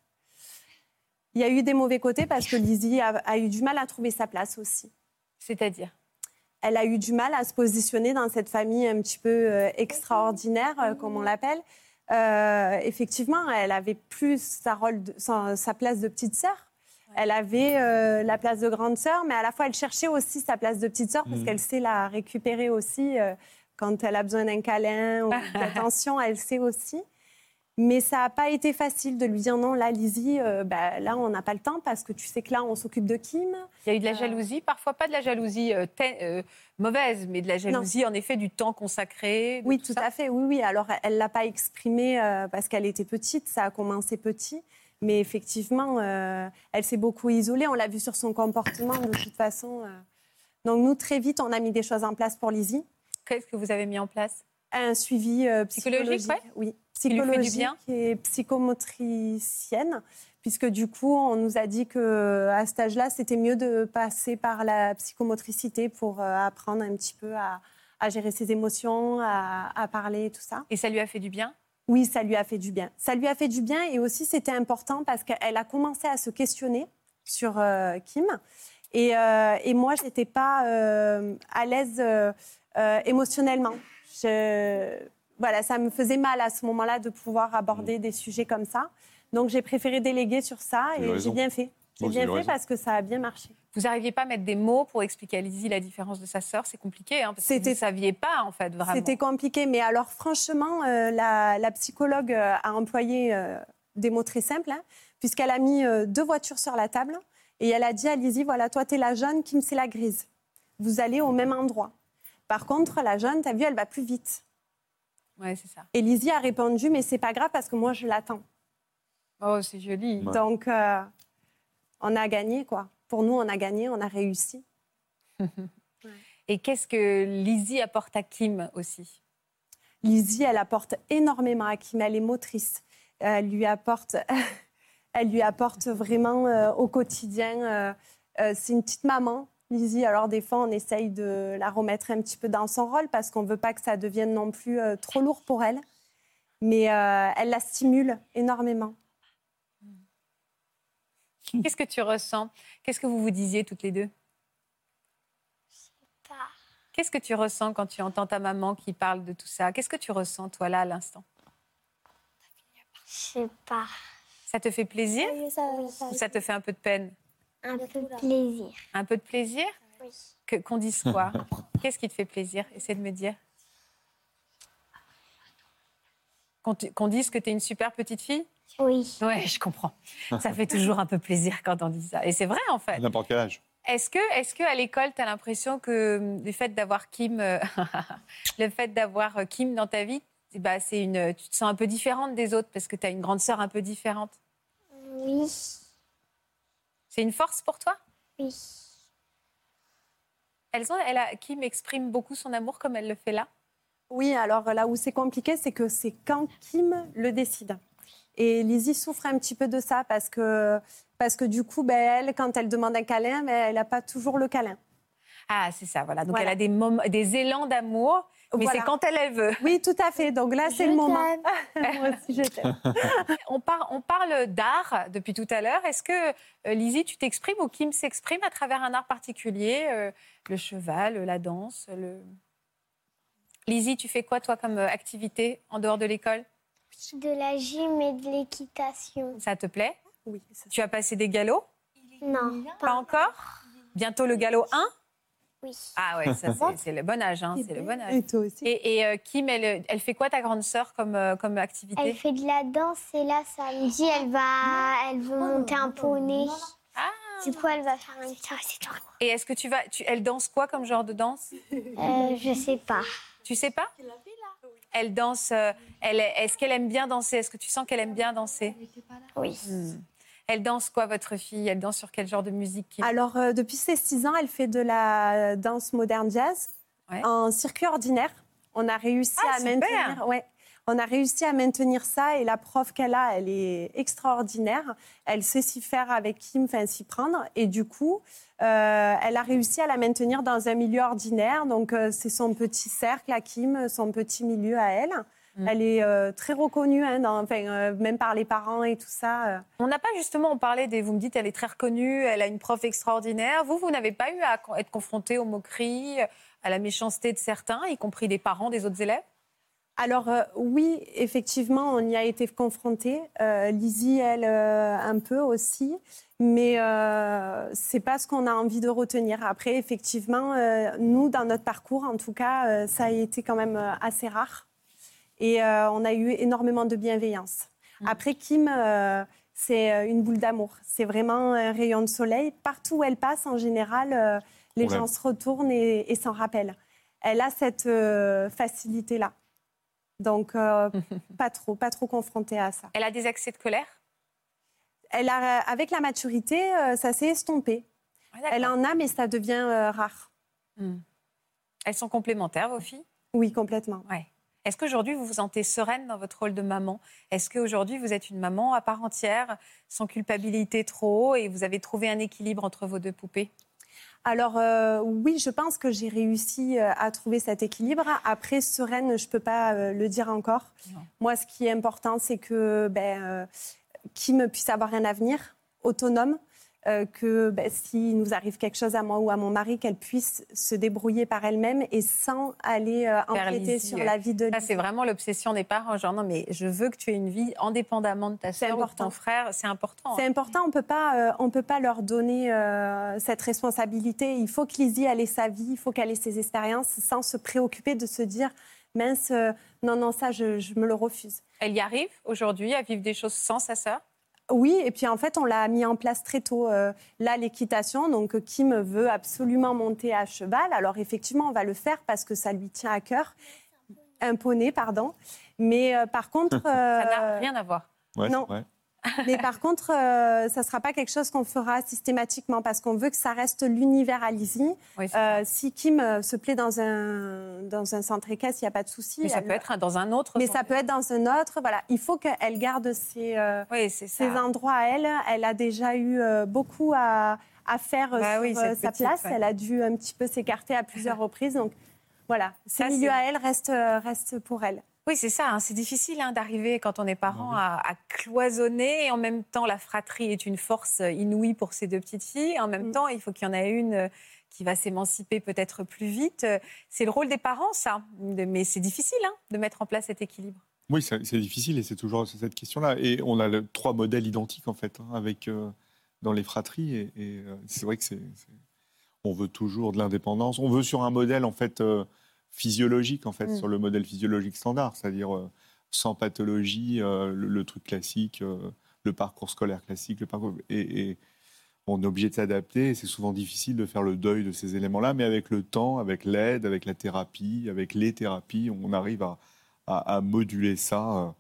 Il y a eu des mauvais côtés parce que Lizzie a, a eu du mal à trouver sa place aussi. C'est-à-dire? Elle a eu du mal à se positionner dans cette famille un petit peu euh, extraordinaire, comme on l'appelle. Euh, effectivement, elle avait plus sa, rôle de- sa, sa place de petite sœur. Elle avait euh, la place de grande sœur, mais à la fois, elle cherchait aussi sa place de petite sœur parce Mhm. qu'elle sait la récupérer aussi euh, quand elle a besoin d'un câlin ou d'attention, elle sait aussi. Mais ça n'a pas été facile de lui dire non, là, Lizzie, euh, bah, là, on n'a pas le temps parce que tu sais que là, on s'occupe de Kim. Il y a eu de la jalousie, parfois pas de la jalousie euh, euh, mauvaise, mais de la jalousie en effet du temps consacré. Oui, tout à fait. Oui, oui. Alors, elle l'a pas exprimé parce qu'elle était petite. Ça a commencé petit. Mais effectivement, euh, elle s'est beaucoup isolée. On l'a vu sur son comportement de toute façon. euh. Donc, nous, très vite, on a mis des choses en place pour Lizzie. Qu'est-ce que vous avez mis en place? Un suivi euh, Psychologique, psychologique. ouais. Oui, psychologique bien et psychomotricienne. Puisque du coup, on nous a dit qu'à cet âge-là, c'était mieux de passer par la psychomotricité pour euh, apprendre un petit peu à, à gérer ses émotions, à, à parler et tout ça. Et ça lui a fait du bien? Oui, ça lui a fait du bien. Ça lui a fait du bien et aussi c'était important parce qu'elle a commencé à se questionner sur euh, Kim. Et, euh, et moi, je n'étais pas euh, à l'aise émotionnellement. Je- voilà, ça me faisait mal à ce moment-là de pouvoir aborder des sujets comme ça. Donc j'ai préféré déléguer sur ça et j'ai bien fait. Bon, bien c'est fait raison. parce que ça a bien marché. Vous n'arriviez pas à mettre des mots pour expliquer à Lizzie la différence de sa sœur C'est compliqué, hein, parce que vous ne saviez pas, en fait, vraiment. C'était compliqué, mais alors franchement, euh, la, la psychologue euh, a employé euh, des mots très simples, hein, puisqu'elle a mis euh, deux voitures sur la table et elle a dit à Lizzie, voilà, toi, tu es la jaune, Kim, c'est la grise. Vous allez au même endroit. Par contre, la jaune, tu as vu, elle va plus vite. Ouais, c'est ça. Et Lizzie a répondu, mais c'est pas grave parce que moi, je l'attends. Oh, c'est joli. Ouais. Donc, euh, on a gagné, quoi. Pour nous, on a gagné, on a réussi. Et qu'est-ce que Lizzie apporte à Kim aussi? Lizzie, elle apporte énormément à Kim, elle est motrice. Elle lui apporte, elle lui apporte vraiment euh, au quotidien. euh, euh, c'est une petite maman, Lizzie. Alors des fois, on essaye de la remettre un petit peu dans son rôle parce qu'on ne veut pas que ça devienne non plus euh, trop lourd pour elle. Mais euh, elle la stimule énormément. Qu'est-ce que tu ressens? Qu'est-ce que vous vous disiez toutes les deux? Pas. Qu'est-ce que tu ressens quand tu entends ta maman qui parle de tout ça? Qu'est-ce que tu ressens, toi, là, à l'instant? Je sais pas. Ça te fait plaisir? Ou ça te fait un peu de peine? Un peu plaisir. Un peu de plaisir? Oui. Que- Qu'on dise quoi? Qu'est-ce qui te fait plaisir? Essaie de me dire. Qu'on dise que tu es une super petite fille? Oui. Ouais, je comprends. Ça fait toujours un peu plaisir quand on dit ça. Et c'est vrai, en fait. N'importe quel âge. Est-ce que, est que à l'école, tu as l'impression que hum, le fait d'avoir Kim, euh, le fait d'avoir euh, Kim dans ta vie, c'est une, tu te sens un peu différente des autres parce que tu as une grande sœur un peu différente? Oui. C'est une force pour toi? Oui. Elles ont, elle a, Kim exprime beaucoup son amour comme elle le fait là? Oui, alors là où c'est compliqué, c'est que c'est quand Kim le décide. Et Lizzie souffre un petit peu de ça parce que, parce que du coup, ben, elle, quand elle demande un câlin, ben, elle n'a pas toujours le câlin. Ah, c'est ça, voilà. Donc Voilà. elle a des, élans d'amour, mais Voilà. c'est quand elle, elle veut. Oui, tout à fait. Donc là, c'est Je le moment. Moi aussi, je t'aime. On, par- on parle d'art depuis tout à l'heure. Est-ce que, euh, Lizzie, tu t'exprimes ou Kim s'exprime à travers un art particulier euh, Le cheval, la danse le... Lizzie, tu fais quoi, toi, comme euh, activité en dehors de l'école? De la gym et de l'équitation. Ça te plaît Oui, ça- Tu as passé des galops Non, Pas pas encore Bientôt le galop 1 Oui. Ah ouais, ça c'est- c'est le bon âge, hein, c'est le bon âge. Et toi aussi. Et, et, euh, Kim, elle, elle fait quoi ta grande sœur comme, euh, comme activité Elle fait de la danse et là, samedi, elle va, elle veut monter un poney. Ah. Du coup, elle va faire un petit. Et est-ce que tu vas, tu, elle danse quoi comme genre de danse? Euh, je sais pas. Tu sais pas? Elle danse. euh, elle, est-ce qu'elle aime bien danser? Est-ce que tu sens qu'elle aime bien danser? Oui. Hmm. Elle danse quoi, votre fille? Elle danse sur quel genre de musique Alors, euh, depuis ses 6 ans, elle fait de la danse moderne jazz Ouais. en circuit ordinaire. On a réussi Ah, à super. maintenir. Ouais. On a réussi à maintenir ça et la prof qu'elle a, elle est extraordinaire. Elle sait s'y faire avec Kim, enfin s'y prendre. Et du coup, euh, elle a réussi à la maintenir dans un milieu ordinaire. Donc, euh, c'est son petit cercle à Kim, son petit milieu à elle. Mm. Elle est euh, très reconnue, hein, dans- euh, même par les parents et tout ça. euh. On n'a pas justement parlé des. Vous me dites, elle est très reconnue, elle a une prof extraordinaire. Vous, vous n'avez pas eu à être confronté aux moqueries, à la méchanceté de certains, y compris des parents des autres élèves? Alors euh, oui, effectivement, on y a été confronté. Euh, Lizzie, elle, euh, un peu aussi. Mais euh, c'est pas ce qu'on a envie de retenir. Après, effectivement, euh, nous, dans notre parcours, en tout cas, euh, ça a été quand même euh, assez rare. Et euh, on a eu énormément de bienveillance. Après, Kim, euh, c'est une boule d'amour. C'est vraiment un rayon de soleil. Partout où elle passe, en général, euh, les gens se retournent et, et s'en rappellent. Elle a cette euh, facilité-là. Donc, euh, pas trop, pas trop confrontée à ça. Elle a des accès de colère? Elle a, avec la maturité, euh, ça s'est estompé. Ah. Elle en a, mais ça devient euh, rare. Hmm. Elles sont complémentaires, vos filles? Oui, complètement. Ouais. Est-ce qu'aujourd'hui, vous vous sentez sereine dans votre rôle de maman? Est-ce qu'aujourd'hui, vous êtes une maman à part entière, sans culpabilité trop, et vous avez trouvé un équilibre entre vos deux poupées? Alors euh, oui, je pense que j'ai réussi euh, à trouver cet équilibre. Après, sereine, je ne peux pas euh, le dire encore. Non. Moi, ce qui est important, c'est que ben, euh, Kim puisse avoir un avenir autonome euh, que ben, s'il nous arrive quelque chose à moi ou à mon mari, qu'elle puisse se débrouiller par elle-même et sans aller euh, empiéter sur la vie de Lizzie. c'est vraiment l'obsession des parents. Genre, non, mais je veux que tu aies une vie indépendamment de ta C'est sœur ou de important. ton frère. C'est important. C'est hein. important, on ne peut pas, euh, on peut pas leur donner euh, cette responsabilité. Il faut que Lizzie ait sa vie, il faut qu'elle ait ses expériences sans se préoccuper de se dire mince, non, non, ça, je, je me le refuse. Elle y arrive aujourd'hui à vivre des choses sans sa sœur? Oui, et puis en fait, on l'a mis en place très tôt. euh, là, l'équitation, donc euh, Kim veut absolument monter à cheval. Alors effectivement, on va le faire parce que ça lui tient à cœur. Un poney, pardon. Mais euh, par contre... Ça n'a rien à voir. Ouais, Non. Mais par contre, euh, ça ne sera pas quelque chose qu'on fera systématiquement parce qu'on veut que ça reste l'univers à Lizzie. Oui, c'est Euh, si Kim euh, se plaît dans un, dans un centre équestre, il n'y a pas de souci. mais ça Elle- peut être dans un autre. mais ça peut être dans un autre. Voilà. Il faut qu'elle garde ses, Oui, ses endroits à elle. Elle a déjà eu beaucoup à, à faire Bah sur oui, sa petite, place. ouais. Elle a dû un petit peu s'écarter à plusieurs reprises. Donc voilà, ce Ça, milieu c'est- à elle reste, euh, reste pour elle. Oui, c'est ça. hein. C'est difficile hein, d'arriver quand on est parent à, à cloisonner. Et en même temps, la fratrie est une force inouïe pour ces deux petites filles. En même Mm. temps, il faut qu'il y en ait une euh, qui va s'émanciper peut-être plus vite. Euh, C'est le rôle des parents, ça. Mais c'est difficile hein, de mettre en place cet équilibre. Oui, c'est difficile et c'est toujours cette question-là. Et on a le- trois modèles identiques, en fait, avec, euh, dans les fratries. Et, et, euh, c'est vrai que c'est. c'est- On veut toujours de l'indépendance. On veut sur un modèle, en fait, euh, physiologique, en fait, Mm. sur le modèle physiologique standard, c'est-à-dire euh, sans pathologie, euh, le, le truc classique, euh, le parcours scolaire classique, le parcours. Et, et on est obligé de s'adapter. et C'est souvent difficile de faire le deuil de ces éléments-là, mais avec le temps, avec l'aide, avec la thérapie, avec les thérapies, on arrive à, à, à moduler ça euh,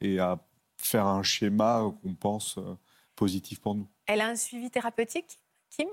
et à faire un schéma qu'on pense euh, positif pour nous. Elle a un suivi thérapeutique, Kim?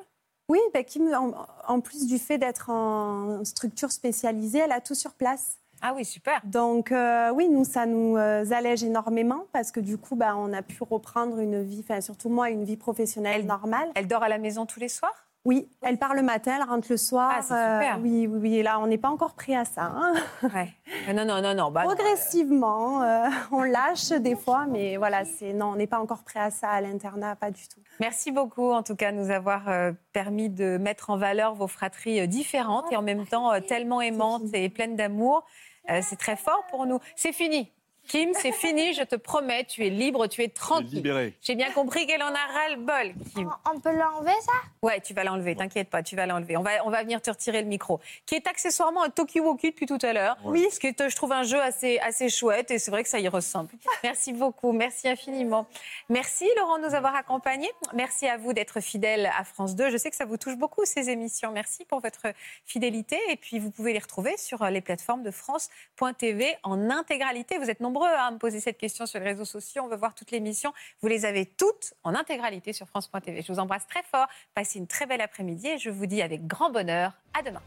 Oui, Kim, en, en plus du fait d'être en structure spécialisée, elle a tout sur place. Ah oui, super. Donc euh, oui, nous, ça nous euh, allège énormément parce que du coup, bah, on a pu reprendre une vie, enfin surtout moi, une vie professionnelle Elle- normale. Elle dort à la maison tous les soirs? Oui, elle part le matin, elle rentre le soir. Ah, c'est super. oui, oui, oui. Et là, on n'est pas encore prêt à ça. hein. Ouais. Euh, Non, non, non, non. bah, euh, Progressivement, euh, on lâche des fois, mais voilà, c'est non, on n'est pas encore prêt à ça à l'internat, pas du tout. Merci beaucoup, en tout cas, de nous avoir euh, permis de mettre en valeur vos fratries euh, différentes et en même temps euh, tellement aimantes et pleines d'amour. Euh, c'est très fort pour nous. C'est fini. Kim, c'est fini, je te promets, tu es libre, tu es tranquille. Libéré. J'ai bien compris qu'elle en a ras le bol, Kim. On peut l'enlever, ça? Ouais, tu vas l'enlever, t'inquiète pas, tu vas l'enlever. On va, on va venir te retirer le micro. Qui est accessoirement un Tokiwoki depuis tout à l'heure. Oui. Ce qui est, je trouve, un jeu assez, assez chouette et c'est vrai que ça y ressemble. Merci beaucoup, merci infiniment. Merci Laurent de nous avoir accompagnés. Merci à vous d'être fidèle à France 2. Je sais que ça vous touche beaucoup ces émissions. Merci pour votre fidélité et puis vous pouvez les retrouver sur les plateformes de France.tv en intégralité. Vous êtes nombreux à me poser cette question sur les réseaux sociaux. On veut voir toutes les émissions. Vous les avez toutes en intégralité sur France.tv. Je vous embrasse très fort. Passez une très belle après-midi et je vous dis avec grand bonheur à demain.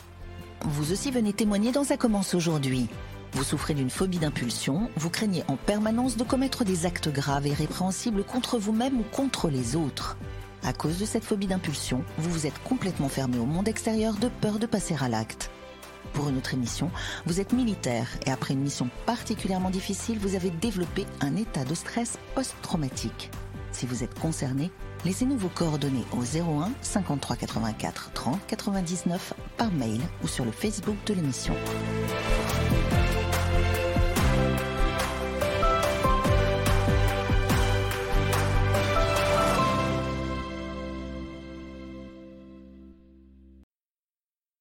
Vous aussi venez témoigner dans Ça commence aujourd'hui. Vous souffrez d'une phobie d'impulsion, vous craignez en permanence de commettre des actes graves et répréhensibles contre vous-même ou contre les autres. À cause de cette phobie d'impulsion, vous vous êtes complètement fermé au monde extérieur de peur de passer à l'acte. Pour une autre émission, vous êtes militaire et après une mission particulièrement difficile, vous avez développé un état de stress post-traumatique. Si vous êtes concerné, laissez-nous vos coordonnées au 01 53 84 30 99 par mail ou sur le Facebook de l'émission.